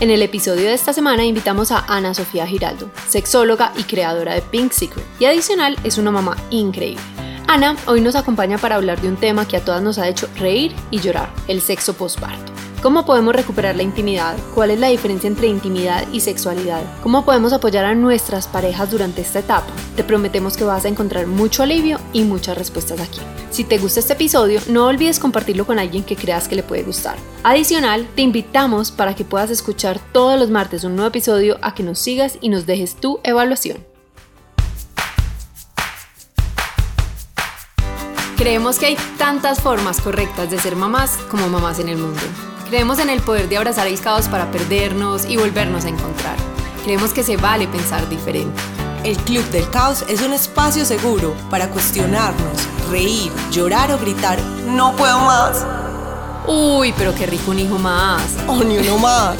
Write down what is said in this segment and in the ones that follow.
En el episodio de esta semana invitamos a Ana Sofía Giraldo, sexóloga y creadora de Pink Secret, y adicional es una mamá increíble. Ana hoy nos acompaña para hablar de un tema que a todas nos ha hecho reír y llorar, el sexo postparto. ¿Cómo podemos recuperar la intimidad? ¿Cuál es la diferencia entre intimidad y sexualidad? ¿Cómo podemos apoyar a nuestras parejas durante esta etapa? Te prometemos que vas a encontrar mucho alivio y muchas respuestas aquí. Si te gusta este episodio, no olvides compartirlo con alguien que creas que le puede gustar. Adicional, te invitamos para que puedas escuchar todos los martes un nuevo episodio a que nos sigas y nos dejes tu evaluación. Creemos que hay tantas formas correctas de ser mamás como mamás en el mundo. Creemos en el poder de abrazar el caos para perdernos y volvernos a encontrar. Creemos que se vale pensar diferente. El Club del Caos es un espacio seguro para cuestionarnos, reír, llorar o gritar, no puedo más. Uy, pero qué rico un hijo más. O ni uno más.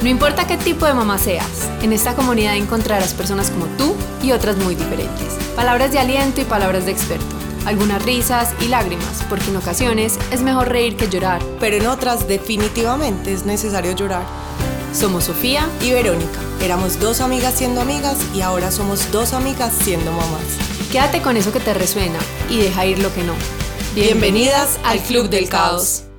No importa qué tipo de mamá seas, en esta comunidad encontrarás personas como tú y otras muy diferentes. Palabras de aliento y palabras de experto algunas risas y lágrimas, porque en ocasiones es mejor reír que llorar. Pero en otras definitivamente es necesario llorar. Somos Sofía y Verónica. Éramos dos amigas siendo amigas y ahora somos dos amigas siendo mamás. Quédate con eso que te resuena y deja ir lo que no. Bienvenidas, al Club del Caos.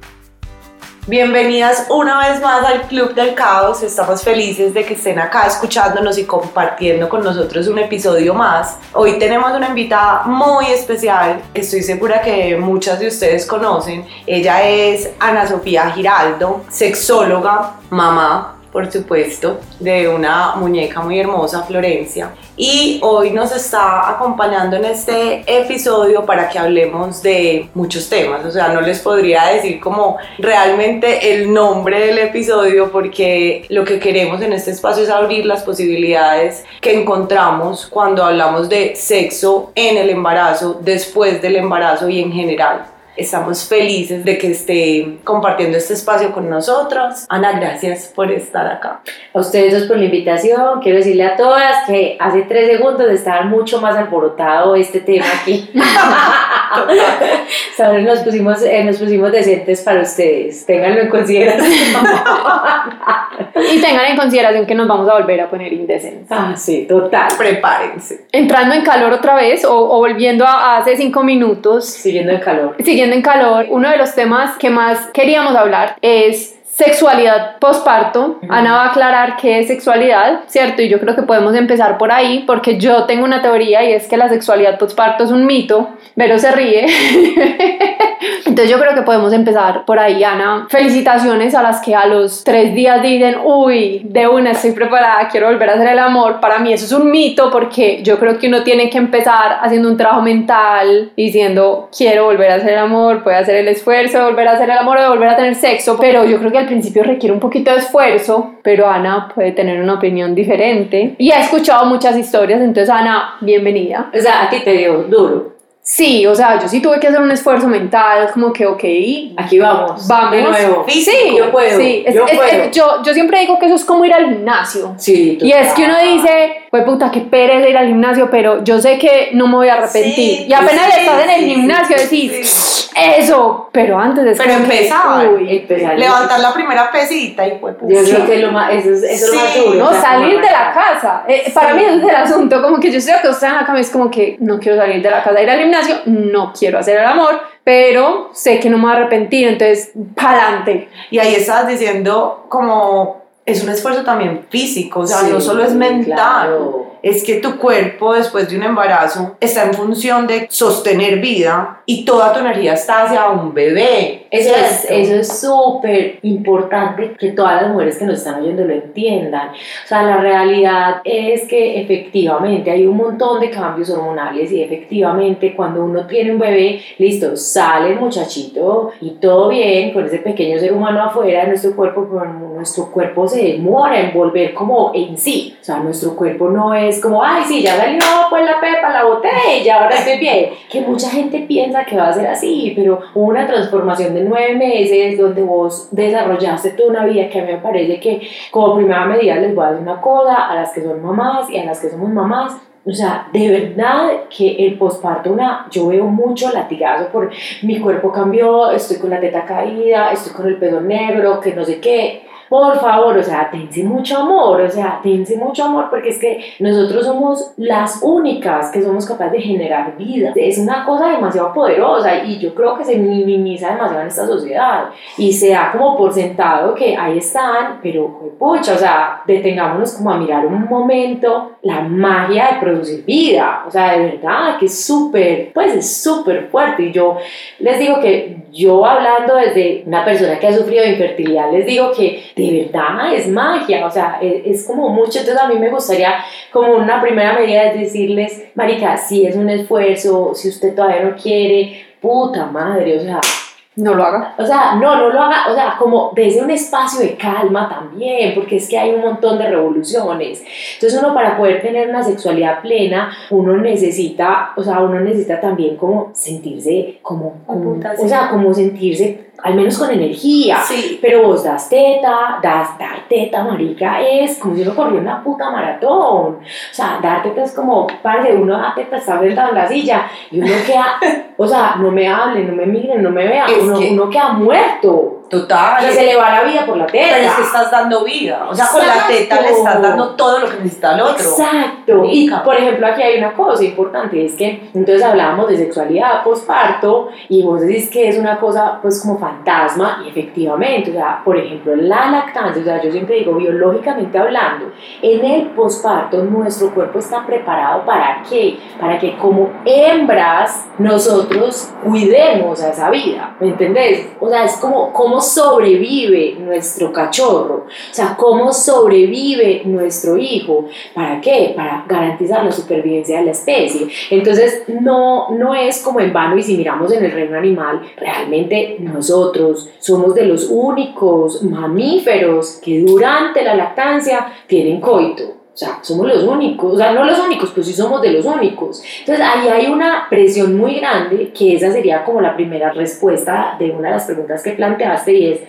Bienvenidas una vez más al Club del Caos. Estamos felices de que estén acá escuchándonos y compartiendo con nosotros un episodio más. Hoy tenemos una invitada muy especial. Estoy segura que muchas de ustedes conocen. Ella es Ana Sofía Giraldo, sexóloga, mamá, por supuesto, de una muñeca muy hermosa, Florencia. Y hoy nos está acompañando en este episodio para que hablemos de muchos temas. O sea, no les podría decir como realmente el nombre del episodio porque lo que queremos en este espacio es abrir las posibilidades que encontramos cuando hablamos de sexo en el embarazo, después del embarazo y en general. Estamos felices de que esté compartiendo este espacio con nosotros. Ana, gracias por estar acá. A ustedes dos por la invitación. Quiero decirle a todas que hace tres segundos estaba mucho más alborotado este tema aquí. nos pusimos, eh, nos pusimos decentes para ustedes. Ténganlo en consideración. y tengan en consideración que nos vamos a volver a poner indecentes. Ah, sí, total. Prepárense. Entrando en calor otra vez o, o volviendo a hace cinco minutos. Siguiendo en calor. Siguiendo en calor, uno de los temas que más queríamos hablar es sexualidad posparto. Ana va a aclarar qué es sexualidad, ¿cierto? Y yo creo que podemos empezar por ahí, porque yo tengo una teoría y es que la sexualidad posparto es un mito. pero se ríe. Entonces yo creo que podemos empezar por ahí, Ana. Felicitaciones a las que a los tres días dicen, uy, de una estoy preparada, quiero volver a hacer el amor. Para mí eso es un mito porque yo creo que uno tiene que empezar haciendo un trabajo mental, diciendo, quiero volver a hacer el amor, puede hacer el esfuerzo de volver a hacer el amor o de volver a tener sexo, pero yo creo que al principio requiere un poquito de esfuerzo, pero Ana puede tener una opinión diferente. Y ha escuchado muchas historias, entonces Ana, bienvenida. O sea, a ti te dio duro. Sí, o sea, yo sí tuve que hacer un esfuerzo mental, como que, ok, aquí vamos, vamos. De nuevo. Sí, yo puedo. Sí, yo, puedo. yo, yo, siempre digo que eso es como ir al gimnasio. Sí, Y es que uno dice, pues puta, qué pereza ir al gimnasio, pero yo sé que no me voy a arrepentir. y apenas estás en el gimnasio decís, eso, pero antes de Pero empezar, levantar la primera pesita y pues. Yo creo que lo más, eso, es lo más duro. No, salir de la casa. Eh, para mí ese es el asunto, como que yo estoy acostada en la cama, es como que no quiero salir de la casa, ir al gimnasio, no quiero hacer el amor, pero sé que no me voy a arrepentir, entonces, pa'lante. Y ahí estás diciendo como es un esfuerzo también físico, o sea, no solo es mental es que tu cuerpo después de un embarazo está en función de sostener vida y toda tu energía está hacia un bebé. Eso es, eso es súper importante que todas las mujeres que nos están oyendo lo entiendan. O sea, la realidad es que efectivamente hay un montón de cambios hormonales y efectivamente cuando uno tiene un bebé, listo, sale el muchachito y todo bien con ese pequeño ser humano afuera de nuestro cuerpo, pero nuestro cuerpo se demora en volver como en sí. O sea, nuestro cuerpo no es es como, ay, sí, ya salió pues la pepa, la botella, ahora estoy bien. Que mucha gente piensa que va a ser así, pero una transformación de nueve meses donde vos desarrollaste toda una vida que a mí me parece que como primera medida les voy a decir una cosa a las que son mamás y a las que somos mamás, o sea, de verdad que el posparto, una, yo veo mucho latigazo por mi cuerpo cambió, estoy con la teta caída, estoy con el pelo negro, que no sé qué. Por favor, o sea, tense mucho amor, o sea, tense mucho amor porque es que nosotros somos las únicas que somos capaces de generar vida. Es una cosa demasiado poderosa y yo creo que se minimiza demasiado en esta sociedad. Y se da como por sentado que ahí están, pero pucha, o sea, detengámonos como a mirar un momento la magia de producir vida, o sea, de verdad que es súper, pues es súper fuerte. Y yo les digo que yo hablando desde una persona que ha sufrido infertilidad, les digo que de verdad es magia, o sea, es, como mucho, entonces a mí me gustaría como una primera medida es decirles, marica, si es un esfuerzo, si usted todavía no quiere, puta madre, o sea, no lo haga. O sea, no, no lo haga, o sea, como desde un espacio de calma también, porque es que hay un montón de revoluciones. Entonces uno para poder tener una sexualidad plena, uno necesita, o sea, uno necesita también como sentirse como, como o sea, como sentirse al menos con energía. Sí. Pero vos das teta, das, dar teta, marica, es como si uno corriera una puta maratón. O sea, dar teta es como, parce, uno da teta, está sentado en la silla y uno queda, o sea, no me hablen, no me miren, no me vean, uno, uno queda muerto. Total. Que se le va la vida por la teta. Pero es que estás dando vida. O sea, con la teta le estás dando todo lo que necesita el otro. Exacto. Y, por ejemplo, aquí hay una cosa importante, es que entonces hablábamos de sexualidad posparto y vos decís que es una cosa, pues, como fantasma, y efectivamente, o sea, por ejemplo, la lactancia, o sea, yo siempre digo, biológicamente hablando, en el posparto nuestro cuerpo está preparado para qué? Para que como hembras nosotros cuidemos a esa vida, ¿me entendés? O sea, es como, sobrevive nuestro cachorro, o sea, cómo sobrevive nuestro hijo. ¿Para qué? Para garantizar la supervivencia de la especie. Entonces, no, no es como en vano y si miramos en el reino animal, realmente nosotros somos de los únicos mamíferos que durante la lactancia tienen coito. O sea, somos los únicos, o sea, no los únicos, pero sí somos de los únicos. Entonces, ahí hay una presión muy grande, que esa sería como la primera respuesta de una de las preguntas que planteaste, y es,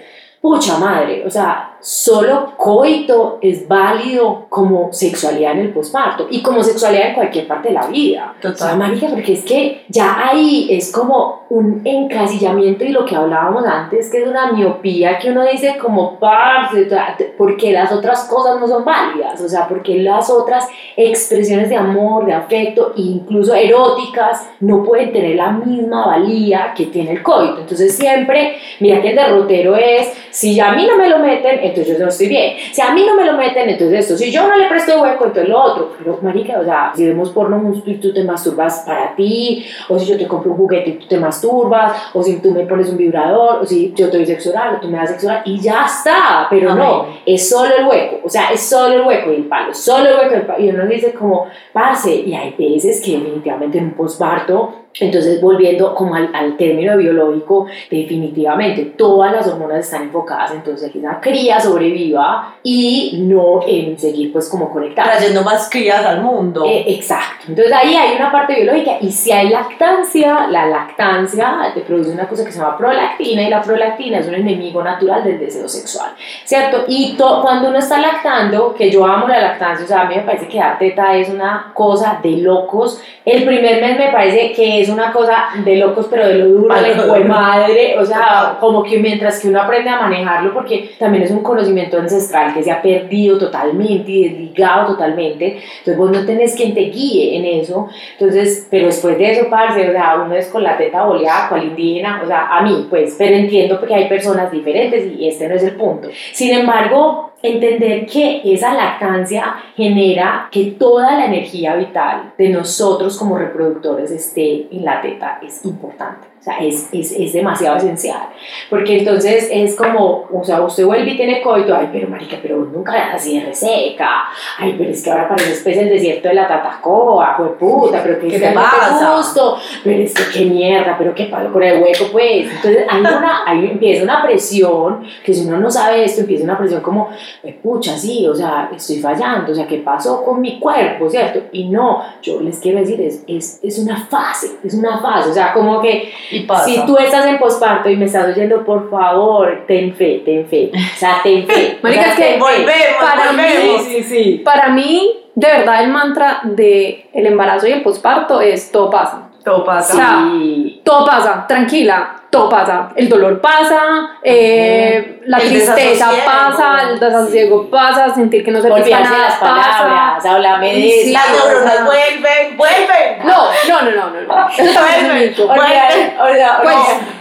pucha madre, o sea, solo coito es válido como sexualidad en el posparto y como sexualidad en cualquier parte de la vida. Total. O sea, marica, porque es que ya ahí es como un encasillamiento y lo que hablábamos antes, que es una miopía que uno dice como, parce, porque las otras cosas no son válidas, o sea, porque las otras expresiones de amor, de afecto, incluso eróticas, no pueden tener la misma valía que tiene el coito. Entonces siempre, mira que el derrotero es, si a mí no me lo meten, entonces yo no estoy bien. Si a mí no me lo meten, entonces esto. Si yo no le presto hueco, entonces lo otro. Pero, marica, o sea, si vemos porno y tú te masturbas para ti, o si yo te compro un juguete y tú te masturbas, o si tú me pones un vibrador, o si yo te doy sexo oral, o tú me das sexo oral, y ya está. Pero no, es solo el hueco. O sea, es solo el hueco y el palo, solo el hueco y el palo. Y uno dice como, pase, y hay veces que definitivamente en un posparto entonces, volviendo como al, al, término biológico, definitivamente todas las hormonas están enfocadas entonces que la cría sobreviva y no en seguir pues como conectada. Trayendo más crías al mundo. Eh, exacto. Entonces ahí hay una parte biológica y si hay lactancia, la lactancia te produce una cosa que se llama prolactina y la prolactina es un enemigo natural del deseo sexual, ¿cierto? Y cuando uno está lactando, que yo amo la lactancia, o sea, a mí me parece que dar teta es una cosa de locos. El primer mes me parece que es una cosa de locos, pero de lo duro, de madre, o sea, como que mientras que uno aprende a manejarlo, porque también es un conocimiento ancestral que se ha perdido totalmente y desligado totalmente, entonces vos no tenés quien te guíe en eso, entonces, pero después de eso, parce, o sea, uno es con la teta boleada, cual indígena, o sea, a mí, pues, pero entiendo porque hay personas diferentes y este no es el punto. Sin embargo, entender que esa lactancia genera que toda la energía vital de nosotros como reproductores esté en la teta es importante. O sea, es, es, es, demasiado esencial. Porque entonces es como, o sea, usted vuelve y tiene coito, ay, pero marica, pero nunca la así de reseca. Ay, pero es que ahora parece especie el desierto de la Tatacoa, pues puta, pero que ¿Qué que pasa? gusto, pero es que qué mierda, pero qué pasa con el hueco, pues. Entonces hay una, ahí empieza una presión, que si uno no sabe esto, empieza una presión como, pues, pucha, sí, o sea, estoy fallando, o sea, ¿qué pasó con mi cuerpo, cierto? Y no, yo les quiero decir, es, es, es una fase, es una fase, o sea, como que Y pasa. si tú estás en posparto y me estás oyendo, por favor, ten fe, ten fe. O sea, ten fe. Marica, O sea, es que volvemos, para mí- volvemos. Sí, sí. Para mí, de verdad, el mantra de el embarazo y el posparto es todo pasa. Todo O pasa. sea, Sí. todo pasa, tranquila. Todo pasa. El dolor pasa, eh, la El tristeza pasa, el desasosiego pasa, sentir que no se Olvidarse nada las palabras, pasa. háblame de Sí, eso. Las o neuronas sea, vuelven, vuelven. No, no, no, no, no. no. Eso también es un mito. Vuelven. Pues,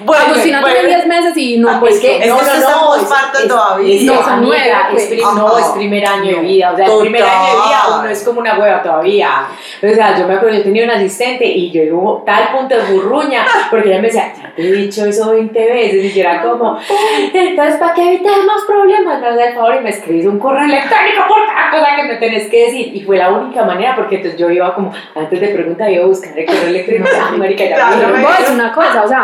vuelven, Agustina tiene vuelven. 10 meses y no Ah, pues es que Es no, que no, no, posparto es- todavía. es- No, son nueve, pues. no, es primer año de vida, o sea, el primer año de vida uno es como una hueva todavía. O sea, yo me acuerdo, yo tenía un asistente y yo tal punto de burruña, porque ella me decía, ya te he dicho eso 20 veces, y yo era como, entonces, ¿para qué evitamos problemas? Me haces el favor y me escribís un correo electrónico por cada cosa que me tenés que decir. Y fue la única manera, porque entonces yo iba como, antes de preguntar, iba a buscar el correo electrónico, marica, ya Claro, me a decir una cosa, o sea,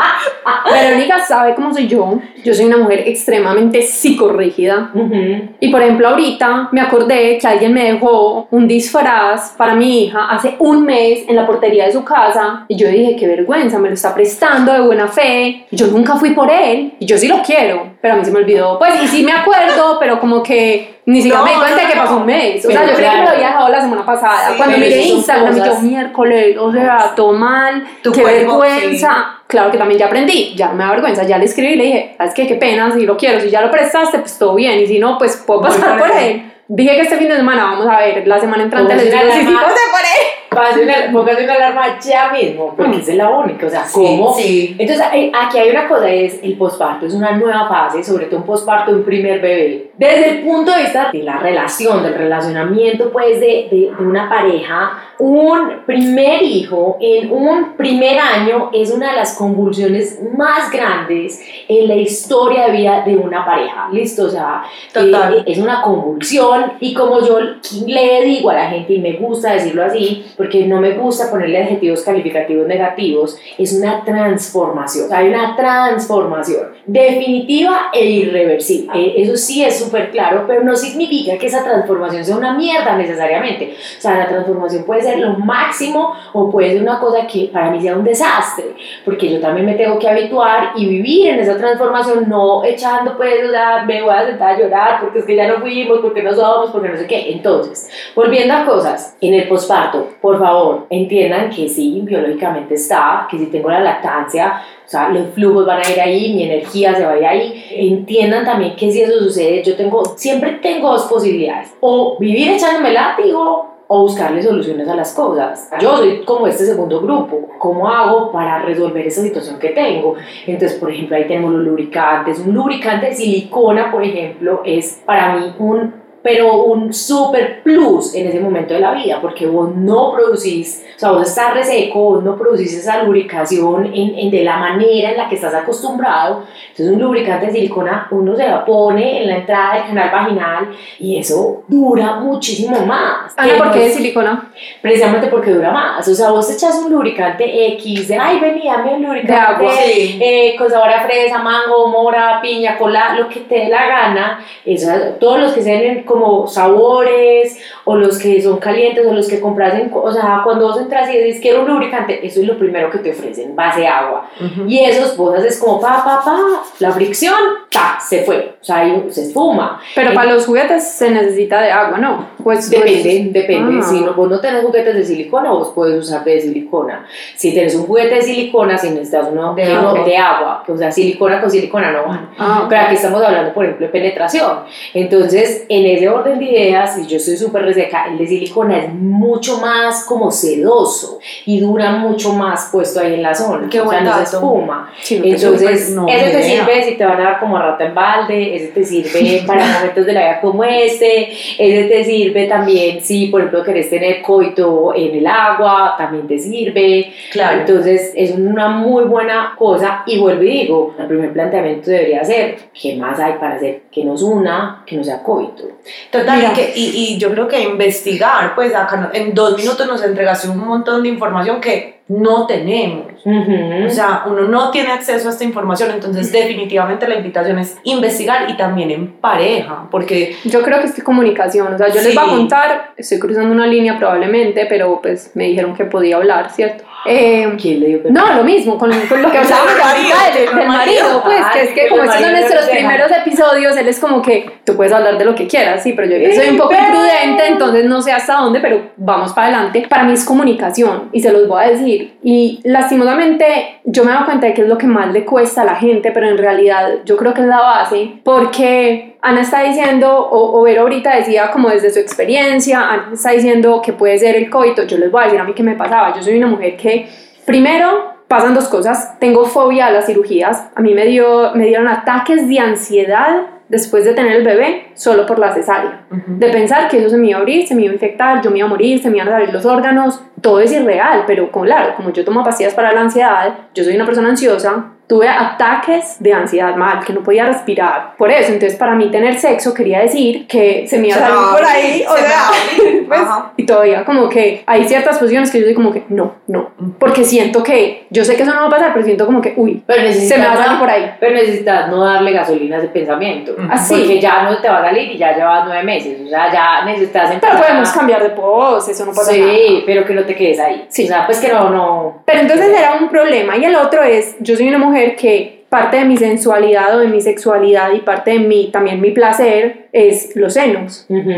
Verónica sabe cómo soy yo. Yo soy una mujer extremadamente psicorrígida. Ujú. Y por ejemplo, ahorita me acordé que alguien me dejó un disfraz para mi hija hace un mes en la portería de su casa. Y yo dije, qué vergüenza, me lo está prestando de buena fe. Yo nunca fui por él. Y yo sí lo quiero, pero a mí se me olvidó. Pues, y sí me acuerdo, pero como que ni siquiera No, me di cuenta no, que pasó un mes. O sea, yo creí que me lo claro. había dejado la semana pasada. Sí, Cuando miré Instagram, y yo cosas- miércoles, o sea, todo mal, Tu qué cuerpo, vergüenza. Claro que también ya aprendí, ya me da vergüenza, ya le escribí y le dije, es que qué pena, si lo quiero, si ya lo prestaste, pues todo bien, y si no, pues puedo pasar por él. Dije que este fin de semana vamos a ver, la semana entrante les digo, sí, sí, por él. Póngase una, alarma ya mismo, porque Mm. esa es la única, o sea, Sí, ¿cómo? sí. Entonces, eh, aquí hay una cosa, es el posparto, es una nueva fase, sobre todo un posparto de un primer bebé. Desde el punto de vista de la relación, del relacionamiento, pues, de, de, de una pareja, un primer hijo en un primer año es una de las convulsiones más grandes en la historia de vida de una pareja, ¿listo? O sea, Total. eh, es una convulsión y como yo le digo a la gente y me gusta decirlo así porque no me gusta ponerle adjetivos calificativos negativos es una transformación o sea, hay una transformación definitiva e irreversible Eh, eso sí es súper claro pero no significa que esa transformación sea una mierda necesariamente. O sea la transformación puede ser lo máximo o puede ser una cosa que para mí sea un desastre porque yo también me tengo que habituar y vivir en esa transformación no echando pues o sea me voy a sentar a llorar porque es que ya no fuimos porque no somos porque no sé qué. Entonces volviendo a cosas en el posparto por favor entiendan que sí biológicamente está que si tengo la lactancia o sea, los flujos van a ir ahí, mi energía se va a ir ahí. Entiendan también que si eso sucede, yo tengo, siempre tengo dos posibilidades. O vivir echándome látigo o buscarle soluciones a las cosas. Yo soy como este segundo grupo. ¿Cómo hago para resolver esa situación que tengo? Entonces, por ejemplo, ahí tenemos los lubricantes. Un lubricante de silicona, por ejemplo, es para mí un pero un super plus en ese momento de la vida, porque vos no producís, o sea, vos estás reseco, vos no producís esa lubricación en, en de la manera en la que estás acostumbrado. Entonces, un lubricante de silicona uno se la pone en la entrada del canal vaginal y eso dura muchísimo más. Ana, ¿por qué de silicona? Precisamente porque dura más. O sea, vos echas un lubricante X, de ay, vení, dame un lubricante De agua. Sí. eh, con sabor a fresa, mango, mora, piña, cola, lo que te dé la gana. Eso, todos los que sean como sabores, o los que son calientes, o los que compras en. O sea, cuando vos entras y dices quiero un lubricante, eso es lo primero que te ofrecen, base agua. Y esos vos haces como pa, pa, pa, la fricción, ta, se fue. O sea, ahí se esfuma. Pero para los juguetes se necesita de agua, ¿no? Pues Depende, depende. Ah. Si no, vos no tenés juguetes de silicona, vos puedes usar de silicona. Si tenés un juguete de silicona, si necesitas uno De no- agua. de agua, que, o sea, silicona con silicona no van. Ah. Pero aquí estamos hablando, por ejemplo, de penetración. Entonces, en ese orden de ideas, y yo soy súper reseca, el de silicona es mucho más como sedoso y dura mucho más puesto ahí en la zona. Qué o sea, no se espuma. Sí, Entonces, no, ese te idea. sirve si te van a dar como rata en balde, ese te sirve para momentos de la vida como este, ese te sirve también si, por ejemplo, querés tener coito en el agua, también te sirve. Claro. Entonces, es una muy buena cosa. Y vuelvo y digo, el primer planteamiento debería ser, ¿qué más hay para hacer que nos una, que no sea coito? Total, y, que- y, y yo creo que investigar, pues acá en dos minutos nos entregaste un montón de información que no tenemos. O sea, uno no tiene acceso a esta información, entonces definitivamente la invitación es investigar y también en pareja, porque Yo creo que es que comunicación, o sea, yo les voy a Sí. contar, estoy cruzando una línea probablemente, pero pues me dijeron que podía hablar, ¿cierto? Eh, ¿Quién le dio no, lo mismo, con, con lo que hablábamos Del del, del del marido, pues, que es que como los estos son nuestros primeros episodios, él es como que tú puedes hablar de lo que quieras, sí, pero yo soy un poco Pero- imprudente, entonces no sé hasta dónde, pero vamos para adelante. Para mí es comunicación, y se los voy a decir, decir, y lastimosamente yo me dado cuenta de que es lo que más le cuesta a la gente, pero en realidad yo creo que es la base, porque Ana está diciendo, o, o Vero ahorita decía como desde su experiencia, Ana está diciendo que puede ser el coito, yo les voy a decir a mí qué me pasaba, yo soy una mujer que primero pasan dos cosas, tengo fobia a las cirugías, a mí me, dio, me dieron ataques de ansiedad después de tener el bebé solo por la cesárea. De pensar que eso se me iba a abrir, se me iba a infectar, yo me iba a morir, se me iban a salir los órganos, todo es irreal, pero claro, como yo tomo pastillas para la ansiedad, yo soy una persona ansiosa, tuve ataques de ansiedad mal, que no podía respirar. Por eso, entonces para mí tener sexo quería decir que se me iba a salir por ahí, o sea, pues, y todavía como que hay ciertas posiciones que yo soy como que no, no, porque siento que yo sé que eso no va a pasar, pero siento como que, uy, Pero se me va a salir no- por ahí. Pero necesitas no darle gasolina a ese pensamiento. Así. Porque ya no te va a salir y ya llevas nueve meses. O sea, ya necesitas Pero podemos cambiar de pose, eso no pasa nada. Sí, pero que no te quedes ahí. Sí. O sea, pues que no, no. Pero entonces era un problema. Y el otro es, yo soy una mujer que parte de mi sensualidad o de mi sexualidad y parte de mi, también mi placer es los senos. Ujú.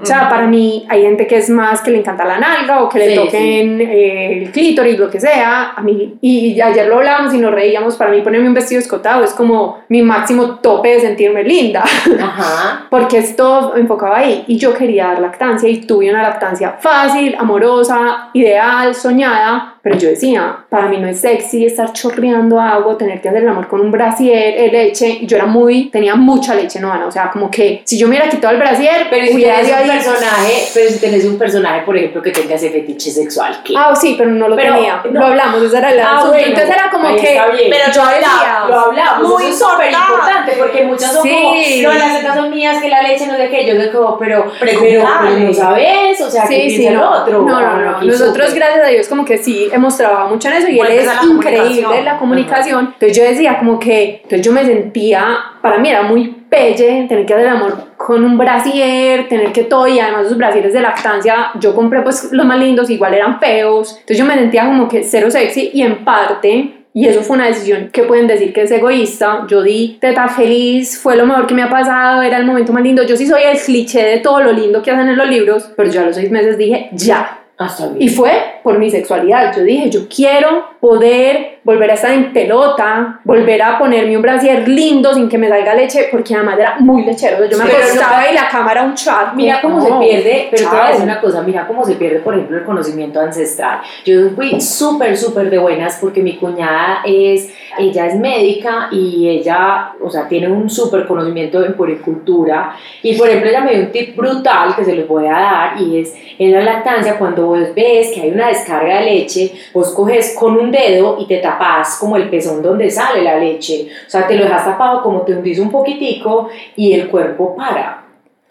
O sea, para mí hay gente que es más que le encanta la nalga o que le Sí, toquen eh, el clítoris, lo que sea. A mí, y ayer lo hablábamos y nos reíamos, para mí ponerme un vestido escotado es como mi máximo tope de sentirme linda, Ajá. porque es todo enfocado ahí. Y yo quería dar lactancia y tuve una lactancia fácil, amorosa, ideal, soñada. Pero yo decía, para mí no es sexy estar chorreando agua, tener que hacer el amor con un brasier, leche. Y yo era muy, tenía mucha leche, no, Ana. O sea, como que si yo me hubiera quitado el brasier, Pero si hubiera tenés un ahí- personaje, pero si tenés un personaje, por ejemplo, que tenga ese fetiche sexual, ¿qué? Ah, sí, pero no lo Pero, tenía. no. Lo hablamos, ese era el Ah, bueno, Entonces era como que. Pero yo hablamos. Lo hablamos, Muy súper importante porque muchas son Sí. como, no, las tetas son mías, que la leche no sé qué, yo sé como, pero, pero, pero no sabes, o sea, Sí, ¿qué sí, piensa el no. otro? No, no, no. Nosotros, gracias a Dios, como que sí hemos trabajado mucho en eso y él Vuelves es la increíble la comunicación. Entonces yo decía como que, entonces yo me sentía, para mí era muy pelle tener que hacer el amor con un brasier, tener que todo y además los brasieres de lactancia, yo compré pues los más lindos, igual eran feos. Entonces yo me sentía como que cero sexy y en parte y eso fue una decisión que pueden decir que es egoísta. Yo di teta feliz, fue lo mejor que me ha pasado, era el momento más lindo. Yo sí soy el cliché de todo lo lindo que hacen en los libros, pero yo a los seis meses dije, ya. Y fue por mi sexualidad. Yo dije, yo quiero poder volver a estar en pelota, volver a ponerme un brasier lindo sin que me salga leche, porque además era muy lechero. Yo me Pero acostaba y la cámara un charco. Mira cómo No, se pierde, pero te voy a decir chao. una cosa, mira cómo se pierde, por ejemplo, el conocimiento ancestral. Yo fui súper, súper de buenas porque mi cuñada es, ella es médica y ella, o sea, tiene un súper conocimiento en puericultura. Y, por ejemplo, ella me dio un tip brutal que se los voy a dar y es, en la lactancia, cuando vos ves que hay una descarga de leche, vos coges con un dedo y te tapas como el pezón donde sale la leche. O sea, te lo dejas tapado como te hundís un poquitico y el cuerpo para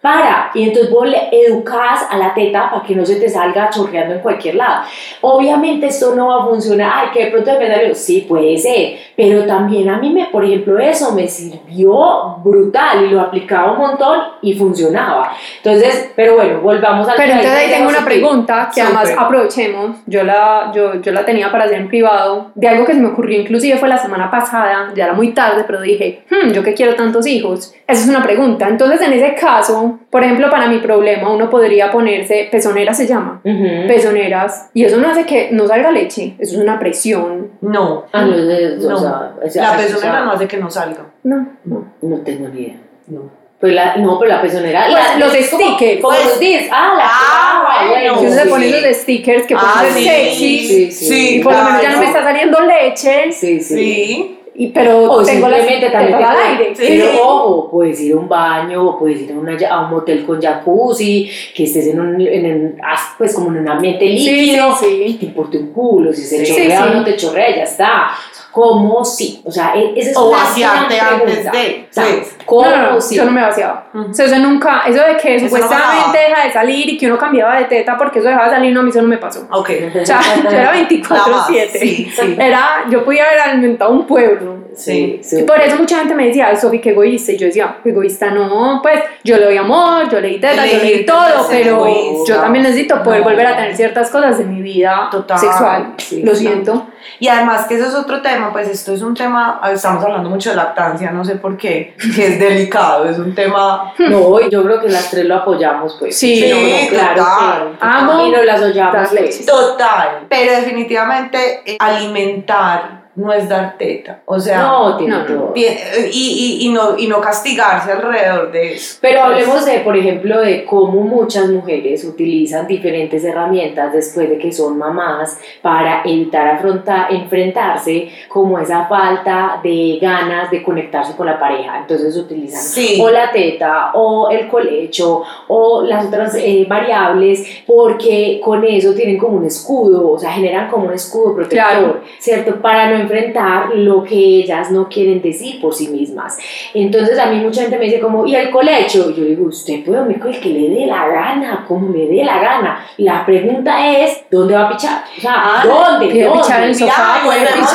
para y entonces vos le educas a la teta para que no se te salga chorreando en cualquier lado. Obviamente esto no va a funcionar, ay, que de pronto salió, sí, puede ser, pero también a mí, me, por ejemplo, eso me sirvió brutal y lo aplicaba un montón y funcionaba. Entonces, pero bueno, volvamos al Pero entonces ahí tengo una pregunta que además Súper. aprovechemos. Yo la, yo, yo la tenía para hacer en privado. De algo que se me ocurrió, inclusive fue la semana pasada, ya era muy tarde, pero dije, hmm, yo que quiero tantos hijos. Esa es una pregunta. Entonces, en ese caso, por ejemplo, para mi problema, uno podría ponerse, pezonera se llama, Ujú. pezoneras, y eso no hace que no salga leche, eso es una presión. No. Ah, no, o No. sea, o sea, La o sea, pezonera no hace que no salga. No. No, no tengo ni idea. No. Pues la, no, pero la pezonera. Pues la- los stickers. Como Pues- los dis. Ah, la Ah, bueno. Si uno se sí. pone los stickers que Ah, sí, sexy, sí, sí. Sí, y por lo menos ya no me está saliendo leche, Sí, sí. Sí. Y, pero O tengo simplemente también tetas te al aire. Sí. Pero ojo, puedes ir a un baño, o puedes ir a, una, a un motel con jacuzzi, que estés en un, en un- pues como en un ambiente líquido, sí, y sí. te importa un culo, si se chorrea o no te chorrea, ya está. O sea, ¿Cómo sí? O sea, e- esa es O una vaciarte gran antes pregunta, de, ¿sabes? sí. ¿Cómo No, no, no, sí? yo no me vaciaba. Ujú. O sea, eso nunca, eso de que Eso no supuestamente pasaba. deja de salir y que uno cambiaba de teta porque eso dejaba de salir, no, a mí eso no me pasó. Ok. O sea, yo era La más, 24-7. Sí, sí. Era, yo podía haber alimentado un pueblo. Sí, sí. Y por eso mucha gente me decía, Sofi, qué egoísta. Y yo decía, egoísta no, pues yo le doy amor, yo le di teta, yo le di todo, pero egoísta. yo también necesito poder No. volver a tener ciertas cosas de mi vida Total. sexual. Sí, Lo sí. siento. Y además que eso es otro tema, pues esto es un tema, estamos hablando mucho de lactancia, no sé por qué, que es delicado, es un tema... No, yo creo que las tres lo apoyamos, pues. Sí, Sí, no, no, claro total, que- Amo y nos las oyamos, las pues. leches. Total, pero definitivamente eh, alimentar no es dar teta, o sea... No, tiene no, y, y, y, no, y no castigarse alrededor de eso. Pero hablemos de, por ejemplo, de cómo muchas mujeres utilizan diferentes herramientas después de que son mamás para evitar afrontar, enfrentarse como esa falta de ganas de conectarse con la pareja. Entonces utilizan Sí. o la teta o el colecho o las otras eh, variables porque con eso tienen como un escudo, o sea, generan como un escudo protector, Claro. ¿cierto? Para no enfrentar lo que ellas no quieren decir por sí mismas. Entonces a mí mucha gente me dice como, ¿y el colecho? Yo digo, usted puede dormir con el que le dé la gana, como le dé la gana. La pregunta es, ¿dónde va a pichar? O sea, Ah, ¿dónde? ¿Dónde? pichar en el sofá, volvemos,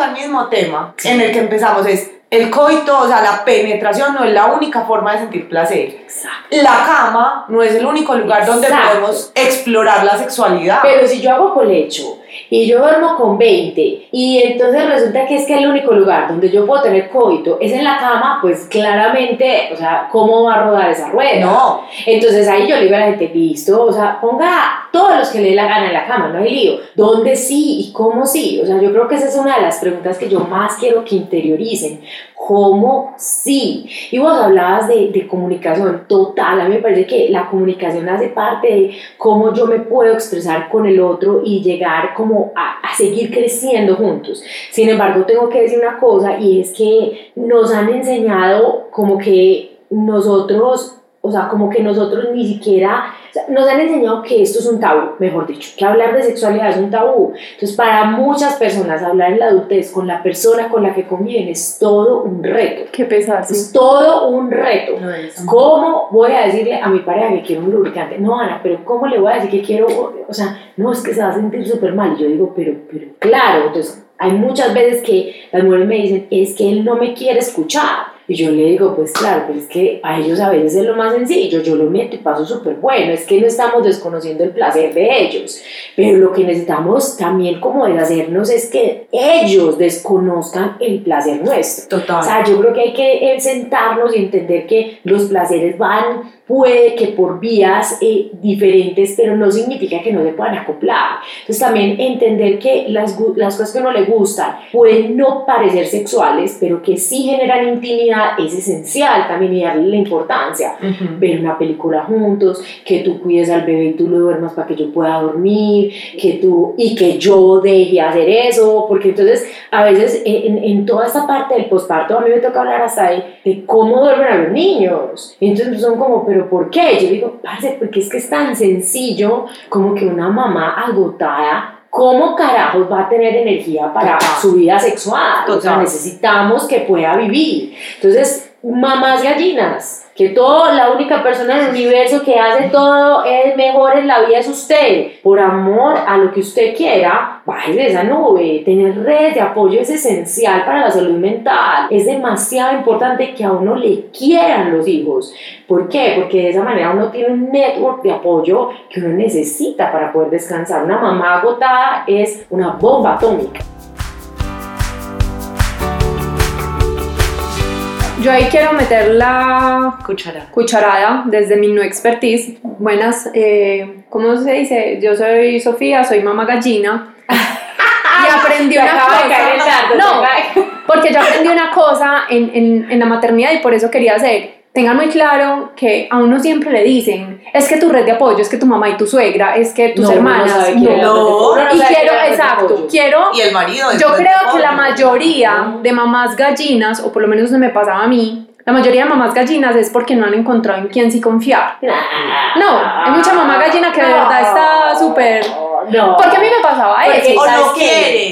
al mismo tema en el que empezamos, es el coito, o sea, la penetración no es la única forma de sentir placer. Exacto. La cama no es el único lugar donde Exacto. podemos explorar la sexualidad. Pero si yo hago colecho y yo duermo con 20 y entonces resulta que es que el único lugar donde yo puedo tener coito es en la cama, pues claramente, o sea, ¿cómo va a rodar esa rueda? no, Entonces ahí yo le digo a la gente, listo, o sea, ponga todos los que le dé la gana en la cama, no hay lío. ¿Dónde sí y cómo sí? O sea, yo creo que esa es una de las preguntas que yo más quiero que interioricen. ¿Cómo sí? Y vos hablabas de, de comunicación total. A mí me parece que la comunicación hace parte de cómo yo me puedo expresar con el otro y llegar a, a seguir creciendo juntos. Sin embargo, tengo que decir una cosa y es que nos han enseñado como que nosotros o sea, como que nosotros ni siquiera, nos han enseñado que esto es un tabú, mejor dicho, que hablar de sexualidad es un tabú. Entonces, para muchas personas, hablar en la adultez con la persona con la que conviven es todo un reto. Qué pesar, sí. Es todo un reto. ¿Cómo voy a decirle a mi pareja que quiero un lubricante? No, Ana, pero ¿cómo le voy a decir que quiero? O sea, no, es que se va a sentir súper mal. Y yo digo, pero, pero claro, entonces hay muchas veces que las mujeres me dicen, es que él no me quiere escuchar. Y yo le digo, pues claro, pero es que a ellos a veces es lo más sencillo, yo lo meto y paso súper bueno, es que no estamos desconociendo el placer de ellos, pero lo que necesitamos también como deshacernos es que ellos desconozcan el placer nuestro. total. O sea, yo creo que hay que eh, sentarnos y entender que los placeres van, puede que por vías eh, diferentes, pero no significa que no se puedan acoplar. Entonces también entender que las, las cosas que a uno le gustan pueden no parecer sexuales, pero que sí generan intimidad es esencial también y darle la importancia ver una película juntos, que tú cuides al bebé y tú lo duermas para que yo pueda dormir, que tú y que yo deje hacer eso, porque entonces a veces en, en toda esta parte del posparto a mí me toca hablar hasta de, de cómo duermen a los niños. Entonces son como, pero ¿por qué? Yo digo, parce, porque es que es tan sencillo como que una mamá agotada ¿Cómo carajos va a tener energía para Total. su vida sexual? O sea, Total. necesitamos que pueda vivir. Entonces, mamás gallinas, que todo, la única persona en el universo que hace todo es mejor en la vida es usted. Por amor a lo que usted quiera, baje de esa nube. Tener redes de apoyo es esencial para la salud mental. Es demasiado importante que a uno le quieran los hijos. ¿Por qué? Porque de esa manera uno tiene un network de apoyo que uno necesita para poder descansar. Una mamá agotada es una bomba atómica. Yo ahí quiero meter la Cuchara. cucharada desde mi no expertise. Buenas, eh, ¿cómo se dice? Yo soy Sofía, soy mamá gallina. y aprendí una cosa. No, porque yo aprendí una cosa en, en, en la maternidad y por eso quería hacer. Tengan muy claro que a uno siempre le dicen, es que tu red de apoyo, es que tu mamá y tu suegra, es que tus No, uno no hermanas. sabe no. Y quiero, exacto, quiero Y el marido. yo creo que la mayoría de mamás gallinas, o por lo menos me pasaba a mí, la mayoría de mamás gallinas es porque no han encontrado en quién sí confiar. No, hay mucha mamá gallina que de verdad está súper... No. Porque a mí me pasaba Porque eso. O ¿sabes no qué?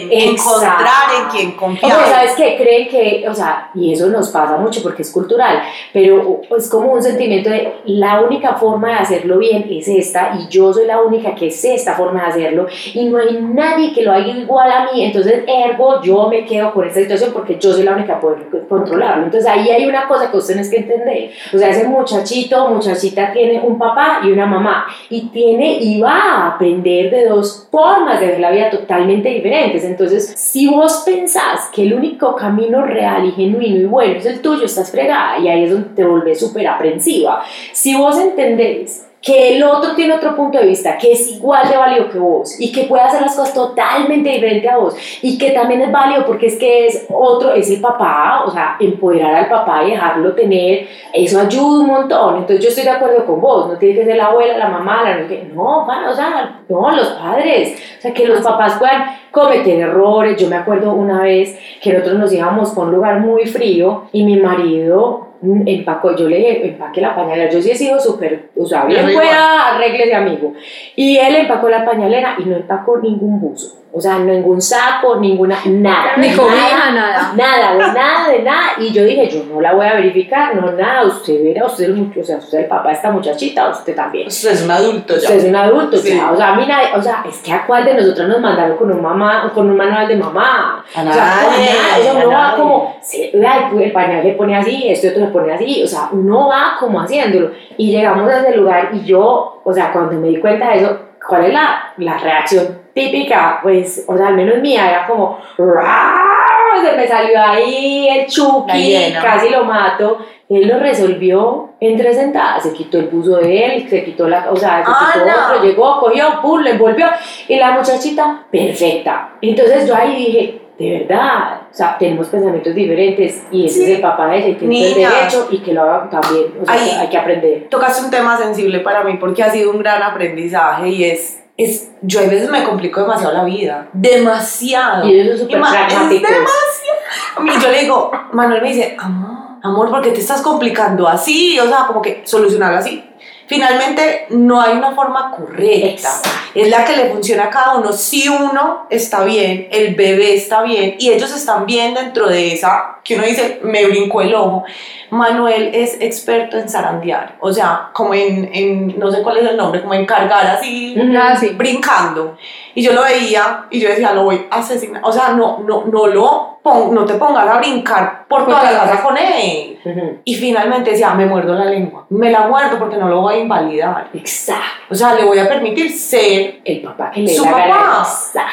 quieren Exacto. encontrar en quien O confiar. sea, ¿sabes qué? Creen que, o sea, y eso nos pasa mucho porque es cultural, pero es como un sentimiento de la única forma de hacerlo bien es esta y yo soy la única que sé esta forma de hacerlo y no hay nadie que lo haga igual a mí, entonces ergo yo me quedo con esta situación porque yo soy la única que puede controlarlo. Entonces ahí hay una cosa que ustedes tienen que entender, o sea, ese muchachito, muchachita tiene un papá y una mamá y tiene y va a aprender de dos formas de ver la vida totalmente diferentes. Entonces, si vos pensás que el único camino real y genuino y bueno es el tuyo, estás fregada y ahí es donde te volvés súper aprensiva. Si vos entendés que el otro tiene otro punto de vista, que es igual de válido que vos y que puede hacer las cosas totalmente diferente a vos y que también es válido porque es que es otro, es el papá, o sea, empoderar al papá y dejarlo tener, eso ayuda un montón. Entonces yo estoy de acuerdo con vos, no tiene que ser la abuela, la mamá, la no, no, o sea, no, los padres, o sea, que los papás puedan cometer errores. Yo me acuerdo una vez que nosotros nos íbamos con un lugar muy frío y mi marido empacó, yo le empaqué la pañalera, yo sí he sido súper, o sea, bien fuera, arregles de amigo. Y él empacó la pañalera y no empacó ningún buzo. O sea, ningún saco, ninguna, nada. Ni cobija, nada. Nada, de nada, de nada. Y yo dije, yo no la voy a verificar, no, nada. Usted verá, usted, o sea, usted el papá de esta muchachita, usted también. Usted es un adulto ya. Usted es un adulto ya. O sea, a mí nadie, o sea, es que a cuál de nosotros nos mandaron con un mamá, con un manual de mamá. A o sea, nadie, uno va como, sí, el pañal le pone así, este otro le pone así. O sea, uno va como haciéndolo. Y llegamos a ese lugar y yo, o sea, cuando me di cuenta de eso, ¿cuál es la, la reacción típica? Pues, o sea, al menos mía, era como, se me salió ahí el chuki, casi lo mato. Él lo resolvió en tres sentadas, se quitó el buzo de él, se quitó la, o sea, se Ah, quitó no. otro, llegó, cogió, pum, le envolvió, y la muchachita, perfecta. Entonces yo ahí dije, de verdad, o sea, tenemos pensamientos diferentes, y ese Sí. es el papá de y tiene el derecho, y que lo hagan también, o sea, que hay que aprender. Tocaste un tema sensible para mí porque ha sido un gran aprendizaje y es, es yo a veces me complico demasiado la vida, demasiado. Y súper ma- es pragmáticos. demasiado. Yo le digo, Manuel me dice, amor, amor, ¿por qué te estás complicando así? O sea, como que solucionarlo así. Finalmente, no hay una forma correcta. Exacto. Es la que le funciona a cada uno. Si uno está bien, el bebé está bien y ellos están bien dentro de esa, que uno dice, me brincó el ojo. Manuel es experto en zarandear, o sea, como en, en no sé cuál es el nombre, como en cargar así, Ujú. Ah, brincando. Y yo lo veía y yo decía, lo voy a asesinar. O sea, no, no, no lo pon- no te pongas a brincar por toda la casa con él. Y finalmente decía, me muerdo la lengua. Me la muerdo porque no lo voy a invalidar. Exacto. O sea, le voy a permitir ser El papá que le su papá.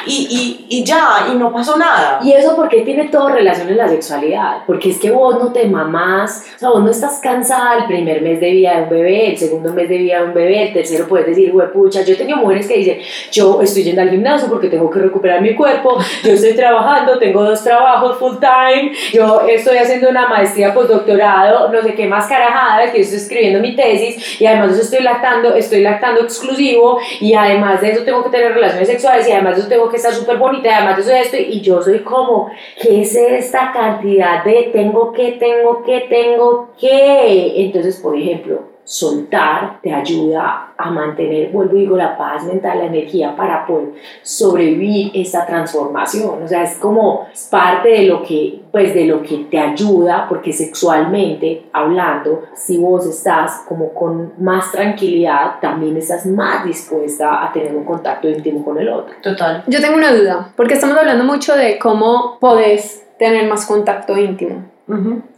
Y, y, y ya, y no pasó nada. Y eso porque tiene todo relación en la sexualidad, porque es que vos no te mamás, o sea, vos no estás cansada el primer mes de vida de un bebé, el segundo mes de vida de un bebé, el tercero puedes decir, pucha, yo he tenido mujeres que dicen, yo estoy yendo al gimnasio porque tengo que recuperar mi cuerpo, yo estoy trabajando, tengo dos trabajos full time, yo estoy haciendo una maestría postdoctorado, no sé qué más carajadas, que estoy escribiendo mi tesis y además de eso estoy lactando, estoy lactando exclusivo y además de eso tengo que tener relaciones sexuales y además de eso tengo que estar súper bonita y además de eso esto y yo soy como, ¿qué es esta cantidad de tengo que, tengo que, tengo que? Entonces, por ejemplo, soltar te ayuda a mantener, vuelvo y digo, la paz mental, la energía para poder sobrevivir esta transformación. O sea, es como es parte de lo que, pues de lo que te ayuda, porque sexualmente hablando, si vos estás como con más tranquilidad, también estás más dispuesta a tener un contacto íntimo con el otro. Total. Yo tengo una duda, porque estamos hablando mucho de cómo podés tener más contacto íntimo.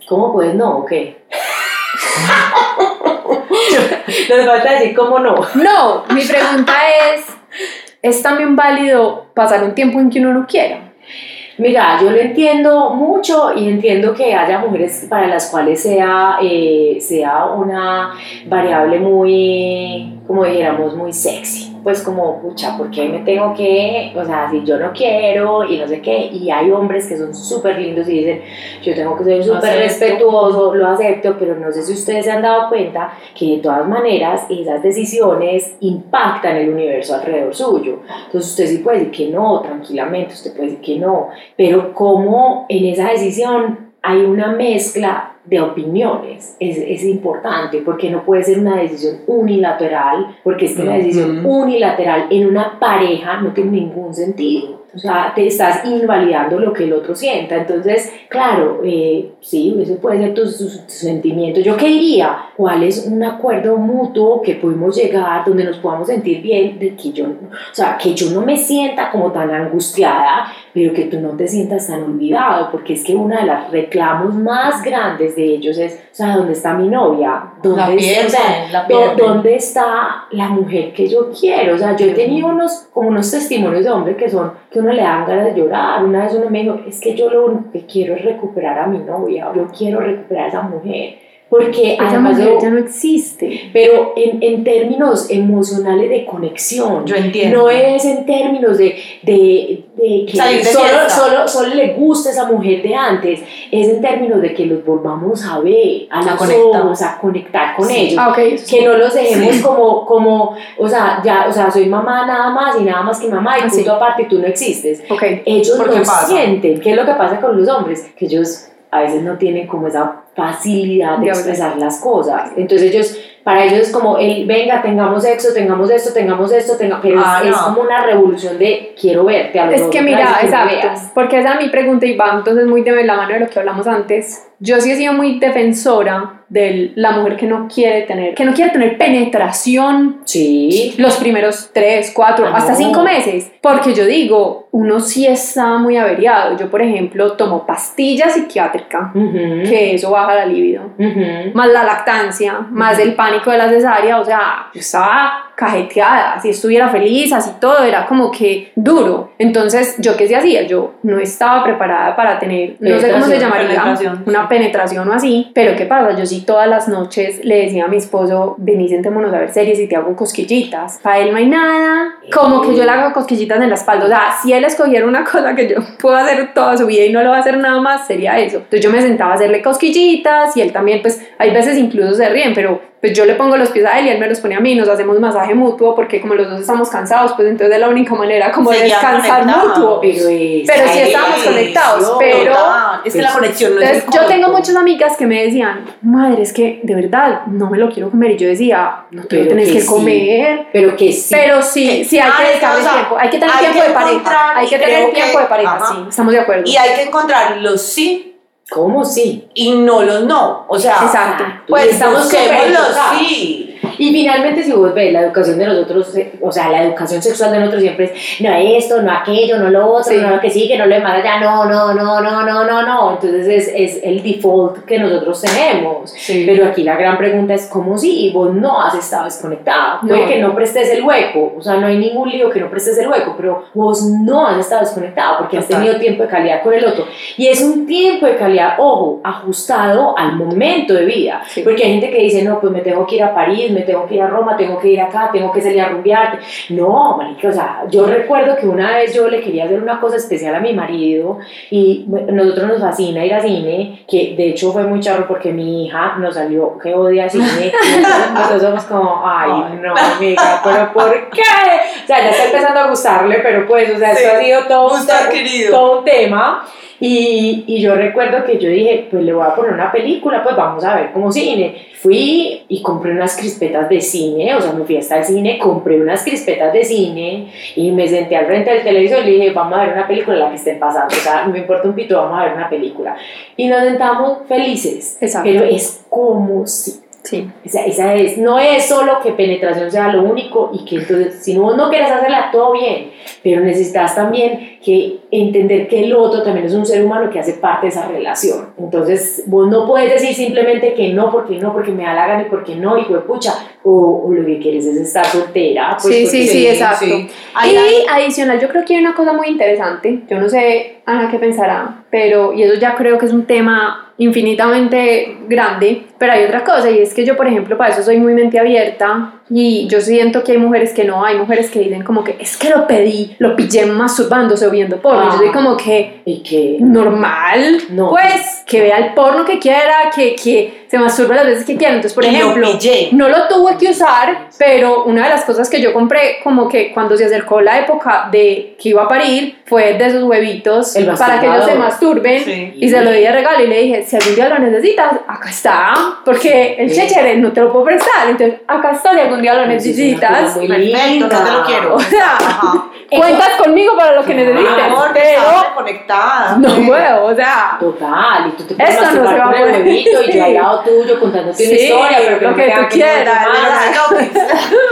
¿Cómo pues no? ¿O qué? Nos falta decir cómo no. No, mi pregunta es, ¿es también válido pasar un tiempo en que uno no quiera? Mira, yo lo entiendo mucho y entiendo que haya mujeres para las cuales sea, eh, sea una variable muy, como dijéramos, muy sexy. Pues como, pucha, ¿por qué me tengo que, o sea, si yo no quiero y no sé qué? Y hay hombres que son súper lindos y dicen, yo tengo que ser súper respetuoso, lo acepto, pero no sé si ustedes se han dado cuenta que de todas maneras esas decisiones impactan el universo alrededor suyo. Entonces usted sí puede decir que no, tranquilamente, usted puede decir que no, pero como en esa decisión hay una mezcla de opiniones, es, es importante porque no puede ser una decisión unilateral, porque es que una decisión Ujú. unilateral en una pareja no tiene ningún sentido. O sea, te estás invalidando lo que el otro sienta. Entonces, claro, eh, sí, eso puede ser tus, tus- tus sentimientos. Yo qué diría, ¿cuál es un acuerdo mutuo que podemos llegar donde nos podamos sentir bien? De que yo, o sea, que yo no me sienta como tan angustiada, pero que tú no te sientas tan olvidado, porque es que uno de los reclamos más grandes de ellos es, o sea, ¿dónde está mi novia? ¿Dónde, La pierden, la ¿dó- pierden. ¿Dónde está la mujer que yo quiero? O sea, yo he tenido unos, como unos testimonios de hombres que son, que uno le dan ganas de llorar. Una vez uno me dijo, es que yo lo único que quiero es recuperar a mi novia, yo quiero recuperar a esa mujer. Porque Esa además mujer ya no existe. pero en, en términos emocionales de conexión. Yo entiendo. No es en términos de, de, de que Salir de solo, solo, solo le gusta esa mujer de antes, es en términos de que los volvamos a ver, a, A los conectar. ojos, a conectar con Sí. ellos. Ah, ok. eso sí. Que no los dejemos Sí. como, como, o sea, ya, o sea, soy mamá nada más y nada más que mamá y Ah, punto sí. aparte y tú no existes. Ok. Ellos ¿Por lo pasa? sienten. ¿Qué es lo que pasa con los hombres? Que ellos a veces no tienen como esa facilidad de expresar las cosas. Entonces ellos, para ellos es como, el, venga, tengamos sexo, tengamos esto, tengamos esto, tenga, pero es- Ah, es, no. como una revolución de quiero verte a los Es que mira, exacto, porque esa es mi pregunta y va entonces muy de la mano de lo que hablamos antes. Yo sí he sido muy defensora de la mujer que no quiere tener, que no quiere tener penetración Sí. los primeros tres, cuatro, Ah, hasta no. cinco meses. Porque yo digo, uno sí está muy averiado. Yo, por ejemplo, tomo pastilla psiquiátrica, que eso baja la libido. Más la lactancia, más el pánico de la cesárea, o sea, yo estaba cajeteada, si estuviera feliz, así todo, era como que duro. Entonces, ¿yo qué se hacía? Yo no estaba preparada para tener, no sé cómo se llamaría, penetración, una sí. penetración o así, pero ¿qué pasa? Yo sí todas las noches le decía a mi esposo, vení, sentémonos a ver series y te hago cosquillitas. Para él no hay nada, como que yo le hago cosquillitas en la espalda, o sea, si él escogiera una cosa que yo puedo hacer toda su vida y no lo va a hacer nada más, sería eso. Entonces yo me sentaba a hacerle cosquillitas y él también, pues, hay veces incluso se ríen, pero pues yo le pongo los pies a él y él me los pone a mí, nos hacemos masaje mutuo porque como los dos estamos cansados, pues entonces es la única manera como de descansar mutuo. Pero, es Pero sí estamos es conectados, yo. pero- Total. Es que la conexión no es Entonces, yo tengo muchas amigas que me decían, madre, es que de verdad no me lo quiero comer. Y yo decía, no te lo Pero tenés que que sí. comer. Pero que sí. Pero sí, sí hay que dedicarle o sea, tiempo. Hay que tener hay tiempo que de pareja. Hay que tener tiempo que- de pareja, ajá. sí, estamos de acuerdo. Y hay que encontrar los sí ¿Cómo sí? y no los no. O sea, Exacto. pues Estamos los sí. Y finalmente, si vos ves la educación de nosotros, eh, o sea, la educación sexual de nosotros siempre es no esto, no aquello, no lo otro, Sí. no lo que sí, que no lo demás allá, no, no, no, no, no, no, no. Entonces es, es el default que nosotros tenemos. Pero aquí la gran pregunta es: ¿cómo si vos no has estado desconectado? Puede No. que no prestes el hueco, o sea, no hay ningún lío que no prestes el hueco, pero vos no has estado desconectado porque has tenido tiempo de calidad con el otro. Y es un tiempo de calidad, ojo, ajustado al momento de vida. Sí. Porque hay gente que dice, no, pues me tengo que ir a París, me tengo que ir a Roma, tengo que ir acá, tengo que salir a rumbear. No, marica, o sea, yo recuerdo que una vez yo le quería hacer una cosa especial a mi marido y nosotros nos fascina ir a cine, que de hecho fue muy charro porque mi hija nos salió que odia cine y nosotros somos como, ay, no, amiga, pero ¿por qué? O sea, ya está empezando a gustarle, pero pues, o sea, Sí, esto ha sido todo, un todo un tema. Y, y yo recuerdo que yo dije, pues le voy a poner una película, pues vamos a ver como cine. Fui y compré unas crispetas de cine, o sea, me fui hasta el cine, compré unas crispetas de cine y me senté al frente del televisor y le dije, vamos a ver una película la que estén pasando, o sea, no me importa un pito, vamos a ver una película. Y nos sentamos felices, Exacto. pero es como si Sí. esa, esa es, no es solo que penetración sea lo único y que entonces, si no, no quieres hacerla, todo bien, pero necesitas también que entender que el otro también es un ser humano que hace parte de esa relación. Entonces, vos no puedes decir simplemente que no, porque no, porque me da la gana y porque no, y pucha, o, o lo que quieres es estar soltera. Pues Sí, porque- sí, sí, exacto. Ahí y adicional, yo creo que hay una cosa muy interesante. Yo no sé, Ana, qué pensará, pero, y eso ya creo que es un tema infinitamente grande, pero hay otra cosa, y es que yo, por ejemplo, para eso soy muy mente abierta, y yo siento que hay mujeres que no, hay mujeres que dicen como que es que lo pedí, lo pillé masturbándose o viendo porno. y Yo soy Ah. como que, Y que... normal, No. pues que vea el porno que quiera, que, que se masturbe las veces que quiera. Entonces, por Y lo ejemplo, pillé. no lo tuve que usar, pero una de las cosas que yo compré, como que cuando se acercó la época de que iba a parir, fue de esos huevitos El para que ellos se masturben. Sí. Y se lo di de regalo y le dije, si algún día lo necesitas, acá está, porque el Sí. chechere no te lo puedo prestar, entonces acá está de algún día lo necesitas. Perfecto, no te lo quiero. O sea, Ajá. Cuentas conmigo para lo que necesites, Amor, estás conectada. no puedo, o sea, Total, y tú te puedes no se va con el huevito y yo al Sí. lado tuyo contándote una Sí, historia, pero que lo no que me tú quieras, Pero,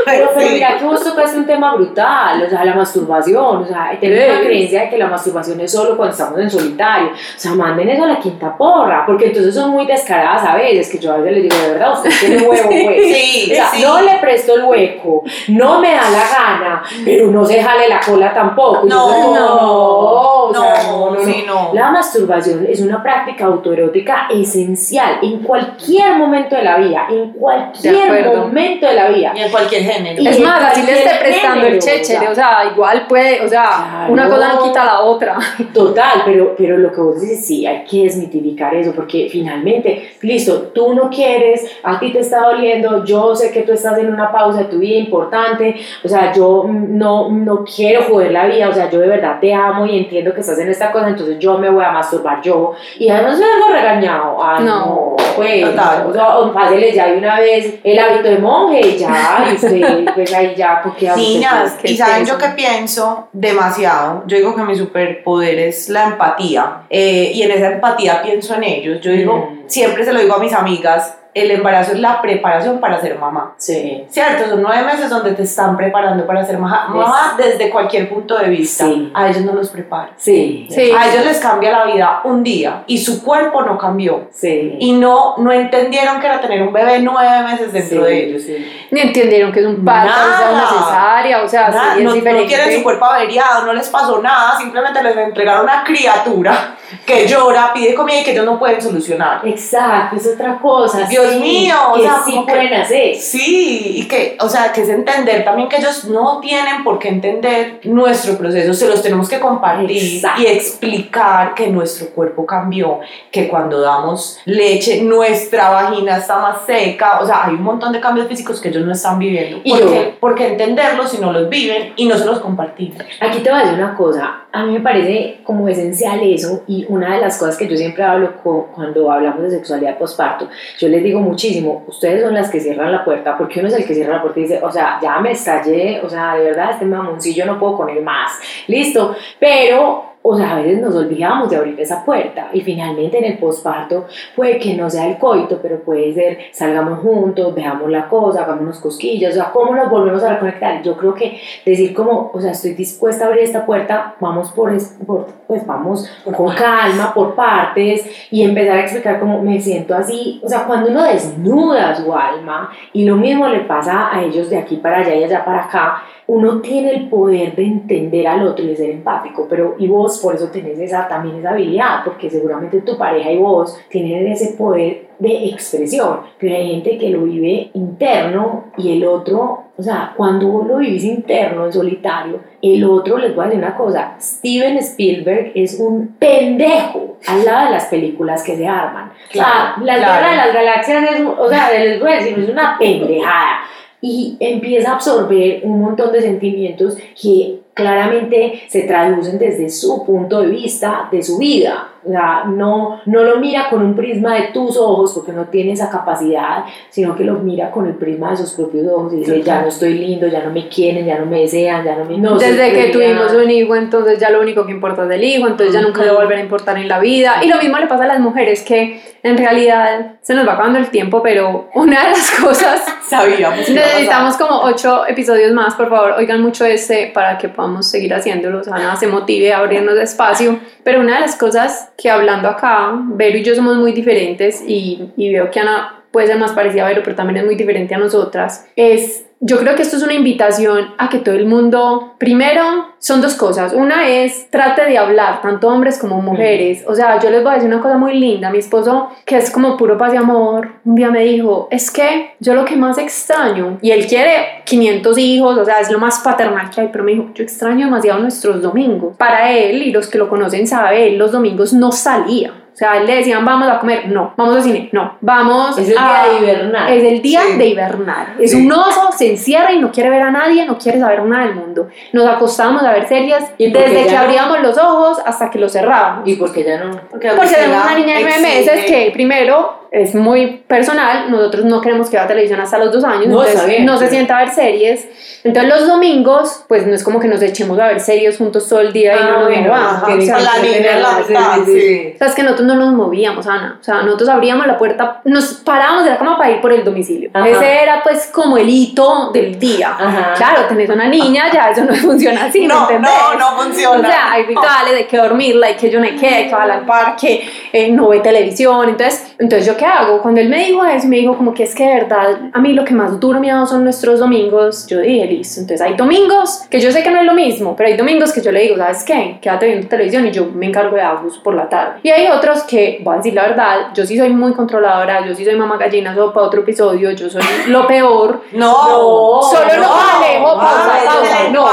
pero Sí. mira que vos tocaste un tema brutal, o sea, la masturbación, o sea, tengo Sí. una creencia de que la masturbación es solo cuando estamos en solitario, o sea, manden eso a la quinta porra, porque entonces son muy descaradas a veces, que yo a veces les digo, de verdad, usted tiene huevo, pues. Sí, O sea, sí. no le presto el hueco, no me da la gana, pero no se jale la cola tampoco. Yo No, no, sea, no, no, no, sí, no. La masturbación es una práctica autoerótica esencial en cualquier momento de la vida, en cualquier momento de la vida. Y en cualquier género. Y es más, así le esté prestando el género, chéchere, o o sea, igual puede, o sea, Claro. una cosa no quita la otra. Total, pero, pero lo que vos dices, sí, hay que desmitificar eso, porque finalmente, listo, tú no quieres, a ti te está doliendo, yo sé que tú estás en una pausa de tu vida importante, o sea, yo no, no quiero joder la vida, o sea, yo de verdad te amo y entiendo que estás en esta cosa, entonces yo me voy a masturbar yo, y además me algo regañado, ay, No. no, pues, Total. o sea, pásele ya de una vez el hábito de monje ya, y usted, pues ahí ya, porque Niñas, y saben yo que pienso demasiado. Yo digo que mi superpoder es la empatía. eh, y en esa empatía pienso en ellos. Yo digo, Mm. siempre se lo digo a mis amigas, el embarazo es la preparación para ser mamá. Sí, Cierto, son nueve meses donde te están preparando para ser maja- mamá desde cualquier punto de vista. Sí. A ellos no los preparan. sí, Sí. A ellos les cambia la vida un día y su cuerpo no cambió. sí. Y no, no entendieron que era tener un bebé nueve meses dentro Sí, de ellos. sí. Ni entendieron que es un parto, o sea, Nada. una cesárea, o sea, Nada, sí, es no, no diferente. tienen su cuerpo averiado, no les pasó nada, simplemente les entregaron una criatura que llora, pide comida y que ellos no pueden solucionar. Exacto, es otra cosa. Dios mío, o que sea, sí como que- pueden hacer. Sí, y que, o sea, que es entender también que ellos no tienen por qué entender nuestro proceso, se los tenemos que compartir Exacto. y explicar que nuestro cuerpo cambió, que cuando damos leche nuestra vagina está más seca, o sea, hay un montón de cambios físicos que ellos no están viviendo. Y ¿Por yo- qué, por qué entenderlos si no los viven y no se los compartimos? Aquí te voy a decir una cosa, a mí me parece como esencial eso y una de las cosas que yo siempre hablo cuando hablamos de sexualidad postparto, yo les digo muchísimo, ustedes son las que cierran la puerta, porque uno es el que cierra la puerta y dice, o sea, ya me estallé, o sea, de verdad este mamoncillo no puedo con él más, listo, pero... O sea, a veces nos olvidamos de abrir esa puerta y finalmente en el posparto puede que no sea el coito, pero puede ser salgamos juntos, veamos la cosa, hagámonos cosquillas, o sea, cómo nos volvemos a reconectar. Yo creo que decir como, o sea, estoy dispuesta a abrir esta puerta, vamos por, por pues vamos con calma, por partes y empezar a explicar cómo me siento así, o sea, cuando uno desnuda su alma y lo mismo le pasa a ellos de aquí para allá y allá para acá, uno tiene el poder de entender al otro y de ser empático, pero y vos por eso tenés esa, también esa habilidad, porque seguramente tu pareja y vos tienen ese poder de expresión, pero hay gente que lo vive interno y el otro, o sea, cuando vos lo vivís interno, en solitario, el otro, les voy a decir una cosa, Steven Spielberg es un pendejo al lado de las películas que se arman. Claro, o sea, la claro. guerra de las galaxias es, o sea, les voy a decir, es una pendejada y empieza a absorber un montón de sentimientos que claramente se traducen desde su punto de vista de su vida. O sea, no, no lo mira con un prisma de tus ojos porque no tiene esa capacidad, sino que lo mira con el prisma de sus propios ojos y dice, ya no estoy lindo, ya no me quieren, ya no me desean, ya no me... No Desde que querida". tuvimos un hijo, entonces ya lo único que importa es el hijo, entonces ya nunca le va a importar en la vida. Y lo mismo le pasa a las mujeres, que en realidad se nos va acabando el tiempo, pero una de las cosas, Sabíamos. necesitamos como ocho episodios más, por favor, oigan mucho este para que podamos seguir haciéndolo, nada se motive a abrirnos espacio. Pero una de las cosas que hablando acá, Vero y yo somos muy diferentes y, y veo que Ana puede ser más parecida a Vero, pero también es muy diferente a nosotras, es yo creo que esto es una invitación a que todo el mundo, primero, son dos cosas. Una es, trate de hablar, tanto hombres como mujeres. O sea, yo les voy a decir una cosa muy linda. Mi esposo, que es como puro paz y amor, un día me dijo, es que yo lo que más extraño, y él quiere 500 hijos, o sea, es lo más paternal que hay, pero me dijo, yo extraño demasiado nuestros domingos. Para él, y los que lo conocen saben, los domingos no salía. O sea, él le decían, vamos a comer, no, vamos al cine, no, vamos Es el a... día de hibernar. Es el día Sí. de hibernar. Es Sí. un oso, se encierra y no quiere ver a nadie, no quiere saber nada del mundo. Nos acostábamos a ver series ¿Y por qué desde que no? abríamos los ojos hasta que los cerrábamos. Y porque ya no... Porque Porque tenemos una niña de nueve meses que primero es muy personal, nosotros no queremos que vea televisión hasta los dos años, No, entonces bien, no se sienta a ver series. Entonces los domingos, pues no es como que nos echemos a ver series juntos todo el día y no Ah, nos bueno, movamos. Con que la niña sí. O sea, es que nosotros no nos movíamos, Ana. O sea, nosotros abríamos la puerta, nos parábamos de la cama para ir por el domicilio. Ajá. Ese era pues como el hito del día. Ajá. Claro, tenés una niña, ya eso no funciona así, ¿me No, entendés? no, no funciona. O sea, hay rituales de que dormirla, hay que yo no qué, que va al parque, eh, no ve televisión. Entonces, entonces, ¿yo qué hago? Cuando él me dijo eso, me dijo como que es que de verdad, a mí lo que más duro me ha dado son nuestros domingos. Yo dije, listo. Entonces, hay domingos que yo sé que no es lo mismo, pero hay domingos que yo le digo, ¿sabes qué? Quédate viendo televisión y yo me encargo de Agus por la tarde. Y hay otros que, voy a decir la verdad, yo sí soy muy controladora, yo sí soy mamá gallina, eso para otro episodio, yo soy lo peor. No, Solo no con Alejo, pausa, pausa, no.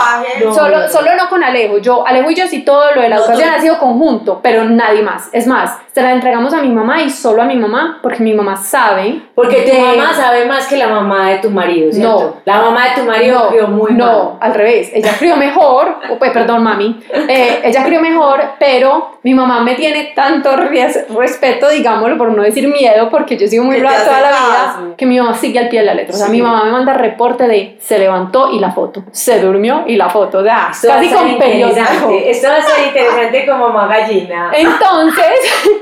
No. Solo, solo no con Alejo. Yo, Alejo y yo sí todo lo de la No, educación ha sido conjunto, pero nadie más. Es más, se la entregamos a mi mamá y solo a mi mamá, porque mi mamá sabe. Porque tu de- mamá sabe más que la mamá de tu marido, ¿cierto? No. La mamá de tu marido no, crió muy no, mal. al revés. Ella crió mejor, pues, perdón, mami. Eh, ella crió mejor, pero mi mamá me tiene tanto res- respeto, digámoslo, por no decir miedo, porque yo he sido muy brava toda la caso. vida, que mi mamá sigue al pie de la letra. O sea, Sí. mi mamá me manda reporte de se levantó y la foto, se durmió y la foto, o sea, Esto casi con periódico. Esto va a ser interesante como mamá gallina. Entonces,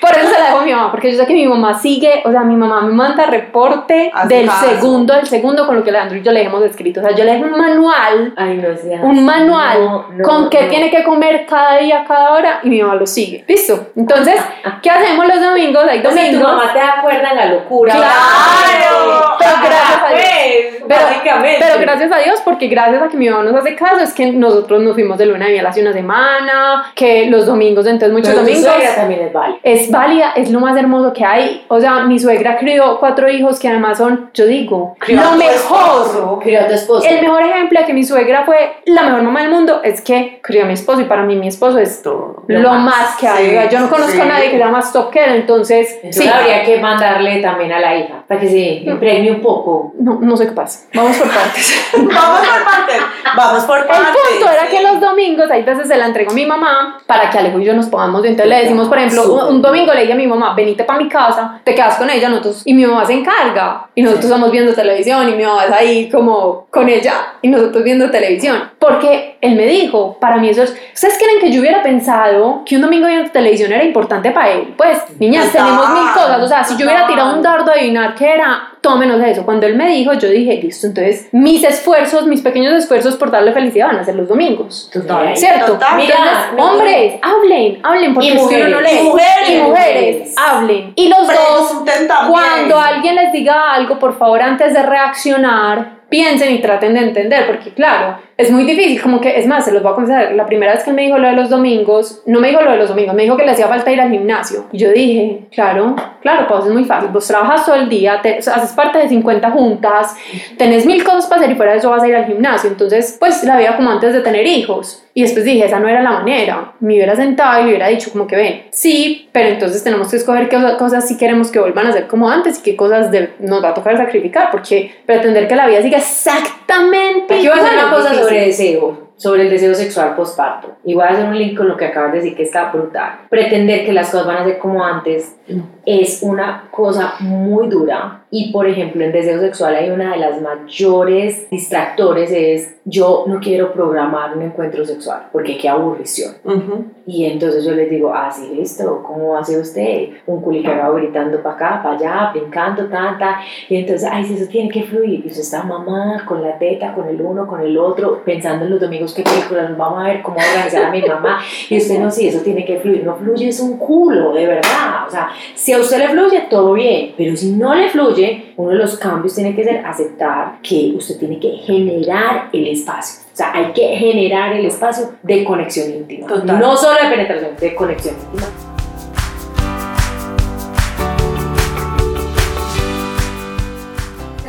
por eso se la dejo a mi mamá, porque yo sé que mi mamá sigue, o sea, mi mamá me manda reporte del caso. segundo al segundo con lo que Leandro y yo le hemos escrito. O sea, yo le dejo un manual, Ay, no sé. un manual No, no, con qué no. tiene que comer cada día, cada hora, y mi mamá lo sigue. Listo. Entonces, ¿qué hacemos los domingos? Hay O sea, tu domingos. mamá te acuerda en la locura. Claro, pero gracias a Dios. Pues, Pero-. Pero gracias a Dios, porque gracias a que mi mamá nos hace caso, es que nosotros nos fuimos de luna de miel hace una semana, que los domingos, entonces muchos Pero tu domingos. suegra también es válida. es válida, es lo más hermoso que hay. O sea, mi suegra crió cuatro hijos que además son, yo digo, Crió lo tu mejor. esposo. Crió a tu esposo. El mejor ejemplo de que mi suegra fue la mejor mamá del mundo es que crió a mi esposo y para mí mi esposo es Todo. lo, más, que hay. sí, yo no conozco sí. a nadie que sea más top que él, entonces, Entonces sí. habría que mandarle también a la hija para que se impregne un poco. No, no sé qué pasa. Vamos por partes. Vamos por partes. Vamos por El partes. punto era que los domingos, hay veces se la entrego a mi mamá para que Alejo y yo nos pongamos. Entonces le decimos, por ejemplo, un, un domingo le dije a mi mamá, venite para mi casa, te quedas con ella, nosotros, y mi mamá se encarga. Y nosotros estamos viendo televisión y mi mamá es ahí como con ella y nosotros viendo televisión. Porque él me dijo, para mí eso es, ¿ustedes creen que yo hubiera pensado que un domingo viendo televisión era importante para él? Pues, niñas, Total, tenemos mil cosas. O sea, si yo hubiera tirado un dardo a adivinar qué era, todo menos eso. Cuando él me dijo, yo dije, listo, entonces mis esfuerzos, mis pequeños esfuerzos por darle felicidad van a ser los domingos. Total. ¿Cierto? Total. Mira, Entonces, no- hombres, hablen, hablen, porque Y uno no mujeres. lee. Y mujeres. Y mujeres, hablen. Y los dos, cuando alguien les diga algo, por favor, antes de reaccionar, piensen y traten de entender, porque claro, es muy difícil, como que, es más, se los voy a confesar, la primera vez que él me dijo lo de los domingos, no me dijo lo de los domingos, me dijo que le hacía falta ir al gimnasio. Y yo dije, claro, claro, pues es muy fácil, vos trabajas todo el día, te, o sea, haces parte de 50 juntas, tenés mil cosas para hacer y fuera de eso vas a ir al gimnasio, entonces, pues la vida como antes de tener hijos. Y después dije, esa no era la manera. Me hubiera sentado y le hubiera dicho como que ven, sí, pero entonces tenemos que escoger qué osa- cosas sí queremos que vuelvan a ser como antes y qué cosas de- nos va a tocar sacrificar, porque pretender que la vida siga exactamente Aquí voy a hacer igual una cosa difícil. Sobre deseo, sobre el deseo sexual postparto. Y voy a hacer un link con lo que acabas de decir que está brutal. Pretender que las cosas van a ser como antes es una cosa muy dura. Y por ejemplo, en deseo sexual hay una de las mayores distractores es yo no quiero programar un encuentro sexual porque qué aburrición. Ujú. Y entonces yo les digo, ah, sí, listo, ¿cómo hace usted? Un culicagado gritando para acá, para allá, brincando, tanta. Y entonces, ay, sí, eso tiene que fluir. Y usted está mamá con la teta, con el uno, con el otro, pensando en los domingos qué películas nos vamos a ver, cómo organizar a mi mamá. Y usted no, sí, eso tiene que fluir. No fluye, es un culo, de verdad. O sea, si a usted le fluye, todo bien. Pero si no le fluye, uno de los cambios tiene que ser aceptar que usted tiene que generar el espacio. O sea, hay que generar el espacio de conexión íntima. Total. No solo de penetración, de conexión íntima.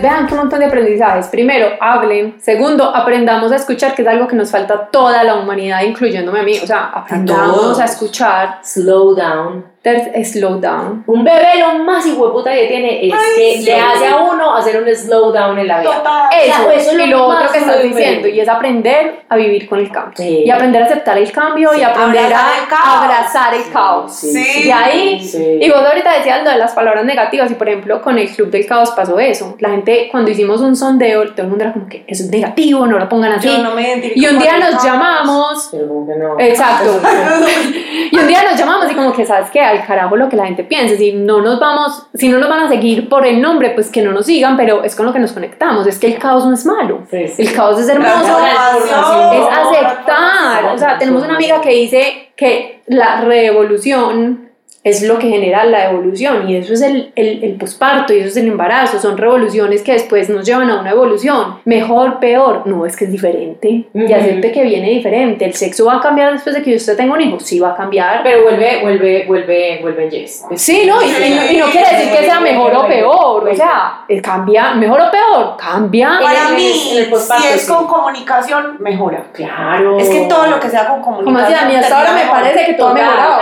Vean qué montón de aprendizajes. Primero, hablen. Segundo, aprendamos a escuchar, que es algo que nos falta a toda la humanidad, incluyéndome a mí. O sea, aprendamos a escuchar. Slow down. There's slow down. Un bebé lo más hijueputa que tiene es Ay, que sí. le hace a uno hacer un slowdown en la vida. Total. Eso, eso es lo y lo más otro que estás diciendo, y es aprender a vivir con el cambio. Sí. Y aprender a aceptar el cambio y Sí, aprender abrazar a el caos. abrazar el caos. Sí. Y ahí, Sí. y vos ahorita decías lo de las palabras negativas, y por ejemplo, con el Club del Caos pasó eso. La gente, cuando hicimos un sondeo, todo el mundo era como que eso es negativo, no lo pongan así. Yo no y un día nos caos. llamamos Pero no. Exacto. y un día nos llamamos y como que, ¿sabes qué? Al carajo lo que la gente piense. Si no nos vamos, si no nos van a seguir por el nombre, pues que no nos sigan, pero es con lo que nos conectamos. Es que el caos no es malo. Sí, sí. El caos es hermoso. Es aceptar. O sea, tenemos una amiga que dice que la revolución es lo que genera la evolución y eso es el, el, el posparto y eso es el embarazo, son revoluciones que después nos llevan a una evolución, mejor, peor, no, es que es diferente y Ujú. acepte que viene diferente, el sexo va a cambiar después de que usted tenga un hijo, sí va a cambiar, Pero vuelve, vuelve, vuelve, vuelve Jess. Sí, no, y, y no, y no quiere decir que sea mejor o peor, o sea, eh, cambia, mejor o peor, cambia. Para En el- mí, en el si es sí. con comunicación, mejora. Claro. Es que todo lo que sea con comunicación. Como así, a mí hasta ahora me parece que todo ha mejorado.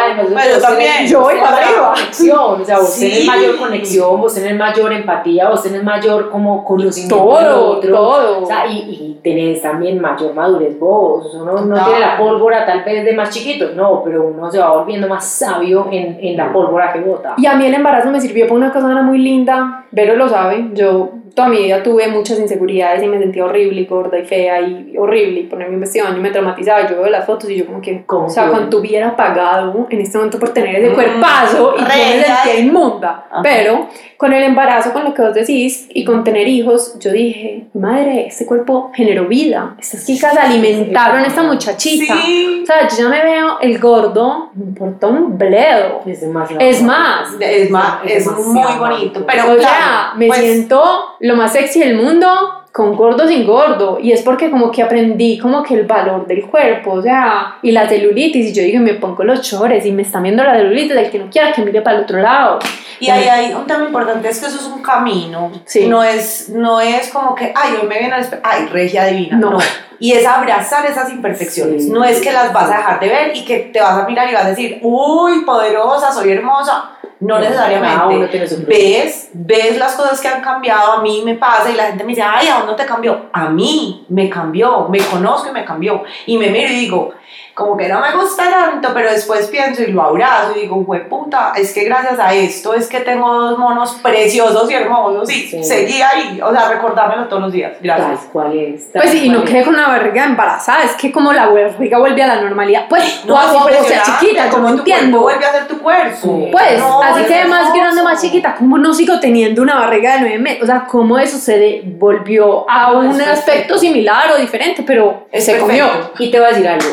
yo también. Yo voy para tenés arriba. conexión, o sea, vos tenés Sí. mayor conexión, vos tenés mayor empatía, vos tenés mayor como conocimiento del Todo, otro. todo. O sea, y, y tenés también mayor madurez vos. Uno no Total. tiene la pólvora tal vez de más chiquito, no, pero uno se va volviendo más sabio en, en la pólvora que bota. Y a mí el embarazo me sirvió para una cosa muy linda. Vero lo sabe. Yo toda mi vida tuve muchas inseguridades y me sentía horrible y gorda y fea y horrible. Y ponerme un vestido y me traumatizaba. Yo veo las fotos y yo como que, ¿Cómo o sea, cuando hubiera pagado en este momento por tener ese Cuerpazo y yo me real. sentía inmunda. Ajá. Pero con el embarazo, con lo que vos decís y con tener hijos, yo dije, madre, este cuerpo generó vida. Estas chicas alimentaron a esta muchachita. Sí. O sea, yo ya me veo el gordo, me importa un bledo. Es demasiado. Es más, Es, más, es demasiado muy bonito. Pero o claro, sea, me pues, siento lo más sexy del mundo con gordo sin gordo y es porque como que aprendí como que el valor del cuerpo, o sea, y la celulitis y yo digo, me pongo los chores y me está viendo la celulitis, el que no quiera que mire para el otro lado. Y ahí hay un tema importante, es que eso es un camino. Sí. No, es, no es como que, ay, hoy me viene al espejo, ay, regia divina. No. No. Y es abrazar esas imperfecciones. Sí. No es que las vas a dejar de ver y que te vas a mirar y vas a decir, uy, poderosa, soy hermosa. No necesariamente. Ves, ves las cosas que han cambiado, a mí me pasa y la gente me dice, ay, ¿a dónde te cambió? A mí me cambió, me conozco y me cambió. Y me miro y digo, como que no me gusta tanto, pero después pienso y lo abrazo y digo, puta, es que gracias a esto es que tengo dos monos preciosos y hermosos y Sí. seguí ahí, o sea, recordármelo todos los días. Tal Gracias. cual es. tal Pues sí, y no quedé con una barriga embarazada, es que como la barriga vuelve a la normalidad, pues, No, o, es o- sea, chiquita, cuerpo entiendo. vuelve a ser tu cuerpo. Sí. Pues, No, así que más grande, más chiquita, ¿cómo no sigo teniendo una barriga de nueve meses? O sea, ¿cómo eso se de- volvió a No, un perfecto. aspecto similar o diferente? Pero Es se perfecto. comió. Y te voy a decir algo,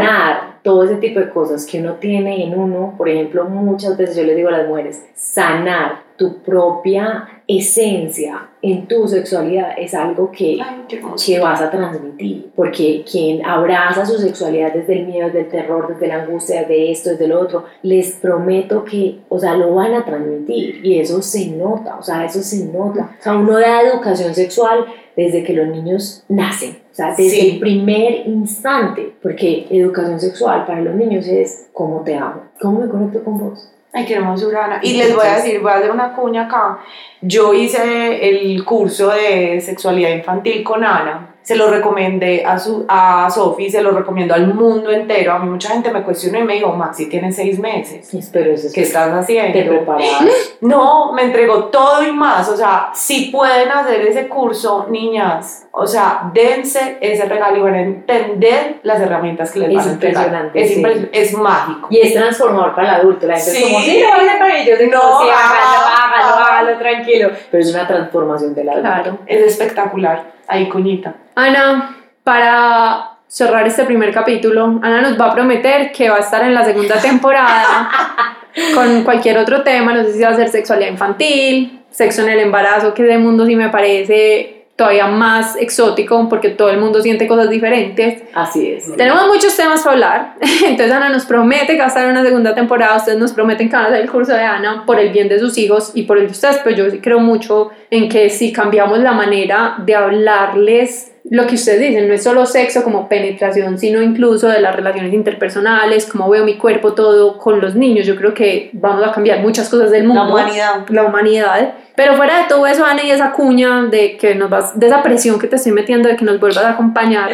sanar todo ese tipo de cosas que uno tiene en uno, por ejemplo, muchas veces yo les digo a las mujeres, sanar tu propia esencia en tu sexualidad es algo que, Ay, que vas a transmitir, porque quien abraza su sexualidad desde el miedo, desde el terror, desde la angustia, de esto, desde lo otro, les prometo que, o sea, lo van a transmitir y eso se nota, o sea, eso se nota. O sea, uno da educación sexual desde que los niños nacen, sea, desde Sí. el primer instante, porque educación sexual para los niños es cómo te amo, cómo me conecto con vos. Ay, qué hermosura, Ana. Y les voy a decir, voy a hacer una cuña acá. Yo hice el curso de sexualidad infantil con Ana. Se lo recomendé a, su, a Sofi, se lo recomiendo al mundo entero. A mí mucha gente me cuestionó y me dijo, Maxi, tienes seis meses. Espero eso es ¿Qué estás te haciendo? preparas. No, me entregó todo y más. O sea, si pueden hacer ese curso, niñas, o sea, dense ese regalo y van a entender las herramientas que les Es van a entregar. impresionante, Es, sí. impresionante, es mágico. Y es transformador para el adulto. La gente Sí. es como, sí, lo hacer para ellos. No, No, sí, hágalo, hágalo, hágalo, tranquilo. Pero es una transformación del adulto. Claro. Es espectacular. Ahí, cuñita. Ana, para cerrar este primer capítulo, Ana nos va a prometer que va a estar en la segunda temporada con cualquier otro tema, no sé si va a ser sexualidad infantil, sexo en el embarazo, que de mundo sí me parece todavía más exótico porque todo el mundo siente cosas diferentes. Así es. Tenemos muchos temas para hablar, entonces Ana nos promete que va a estar en una segunda temporada, ustedes nos prometen que van a hacer el curso de Ana por el bien de sus hijos y por el de ustedes, pero yo sí creo mucho en que si cambiamos la manera de hablarles lo que ustedes dicen, no es solo sexo como penetración, sino incluso de las relaciones interpersonales, cómo veo mi cuerpo, todo con los niños. Yo creo que vamos a cambiar muchas cosas del mundo. La humanidad. La humanidad. Pero fuera de todo eso, Ana, y esa cuña de que nos vas, de esa presión que te estoy metiendo de que nos vuelvas a acompañar,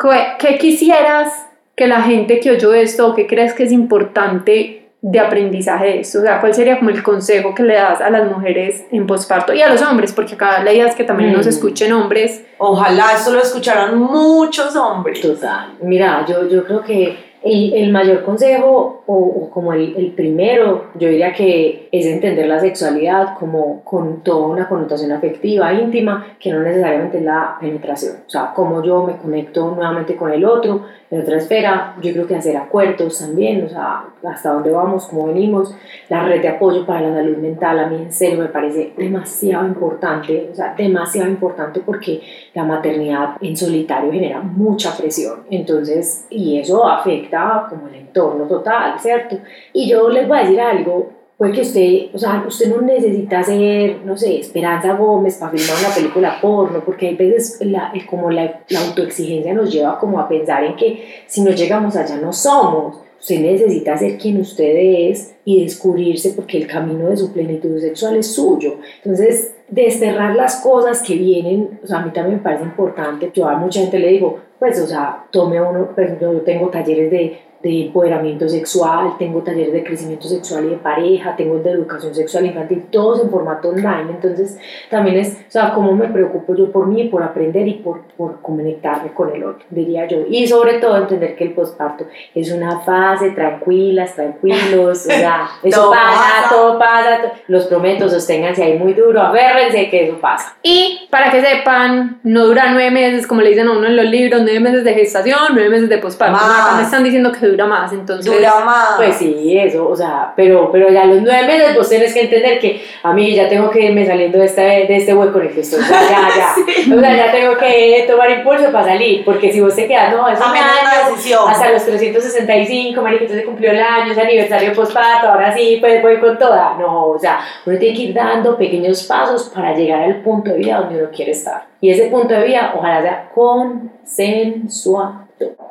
¿qué, qué quisieras que la gente que oyó esto, qué crees que es importante de aprendizaje de esto? O sea, ¿cuál sería como el consejo que le das a las mujeres en posparto y a los hombres? Porque acá la idea es que también nos Mm. escuchen hombres. Ojalá esto lo escucharan muchos hombres. Total. Mira, yo, yo creo que el, el mayor consejo, o, o como el, el primero, yo diría que es entender la sexualidad como con toda una connotación afectiva, íntima, que no necesariamente es la penetración. O sea, cómo yo me conecto nuevamente con el otro, en otra esfera, yo creo que hacer acuerdos también, o sea, hasta dónde vamos, cómo venimos, la red de apoyo para la salud mental, a mí en serio me parece demasiado importante, o sea, demasiado importante porque la maternidad en solitario genera mucha presión, entonces, y eso afecta como el entorno total, ¿cierto? Y yo les voy a decir algo, puede que usted, o sea, usted no necesita ser, no sé, Esperanza Gómez para filmar una película porno, porque hay veces la, como la, autoexigencia nos lleva como a pensar en que si no llegamos allá no somos. Usted necesita ser quien usted es y descubrirse porque el camino de su plenitud sexual es suyo. Entonces, desterrar las cosas que vienen, o sea, a mí también me parece importante. Yo a mucha gente le digo, pues, o sea, tome uno, pues yo tengo talleres de, de empoderamiento sexual, tengo talleres de crecimiento sexual y de pareja, tengo el de educación sexual infantil, todos en formato online. Entonces, también es, o sea, cómo me preocupo yo por mí, por aprender y por, por conectarme con el otro, diría yo. Y sobre todo entender que el posparto es una fase, tranquilas, tranquilos, o sea, eso Todo pasa, pasa. todo pasa, to- los prometo, sosténganse ahí muy duro, aférrense que eso pasa. Y para que sepan, no dura nueve meses, como le dicen a uno en los libros, nueve meses de gestación, nueve meses de posparto. Acá me están diciendo que dura más, entonces... Dura más. Pues sí, eso, o sea, pero, pero ya a los nueve meses vos tenés que entender que a mí ya tengo que irme saliendo de este, de este hueco en el que estoy, o sea, ya, ya, o sea, ya tengo que tomar impulso para salir, porque si vos te quedas, no, es un También es una año, decisión. hasta los 365, mariquita, se cumplió el año, es aniversario postparto, ahora sí, pues voy con toda, no, o sea, uno tiene que ir dando pequeños pasos para llegar al punto de vida donde uno quiere estar, y ese punto de vida, ojalá sea consensuado.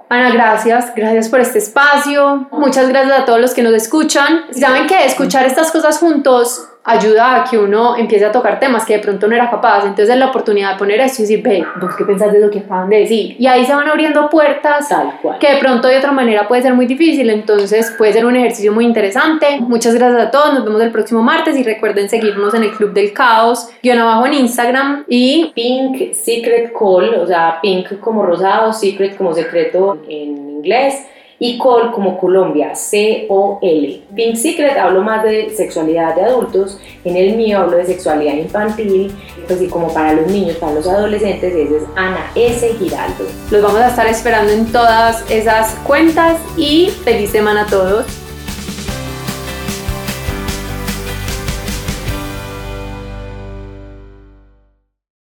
Ana, gracias, gracias por este espacio. Muchas gracias a todos los que nos escuchan. Saben que escuchar estas cosas juntos ayuda a que uno empiece a tocar temas que de pronto no era capaz. Entonces es la oportunidad de poner esto y decir, ve, ¿vos qué pensás de lo que acaban de decir? Y ahí se van abriendo puertas Tal cual. que de pronto de otra manera puede ser muy difícil, entonces puede ser un ejercicio muy interesante. Muchas gracias a todos, nos vemos el próximo martes y recuerden seguirnos en el Club del Caos, guion abajo en Instagram y Pink Secret Call, o sea, pink como rosado, secret como secreto en inglés, y Call como Colombia, C-O-L. Pink Secret hablo más de sexualidad de adultos, en el mío hablo de sexualidad infantil, pues y como para los niños, para los adolescentes, ese es Ana S. Giraldo. los vamos a estar esperando en todas esas cuentas y feliz semana a todos.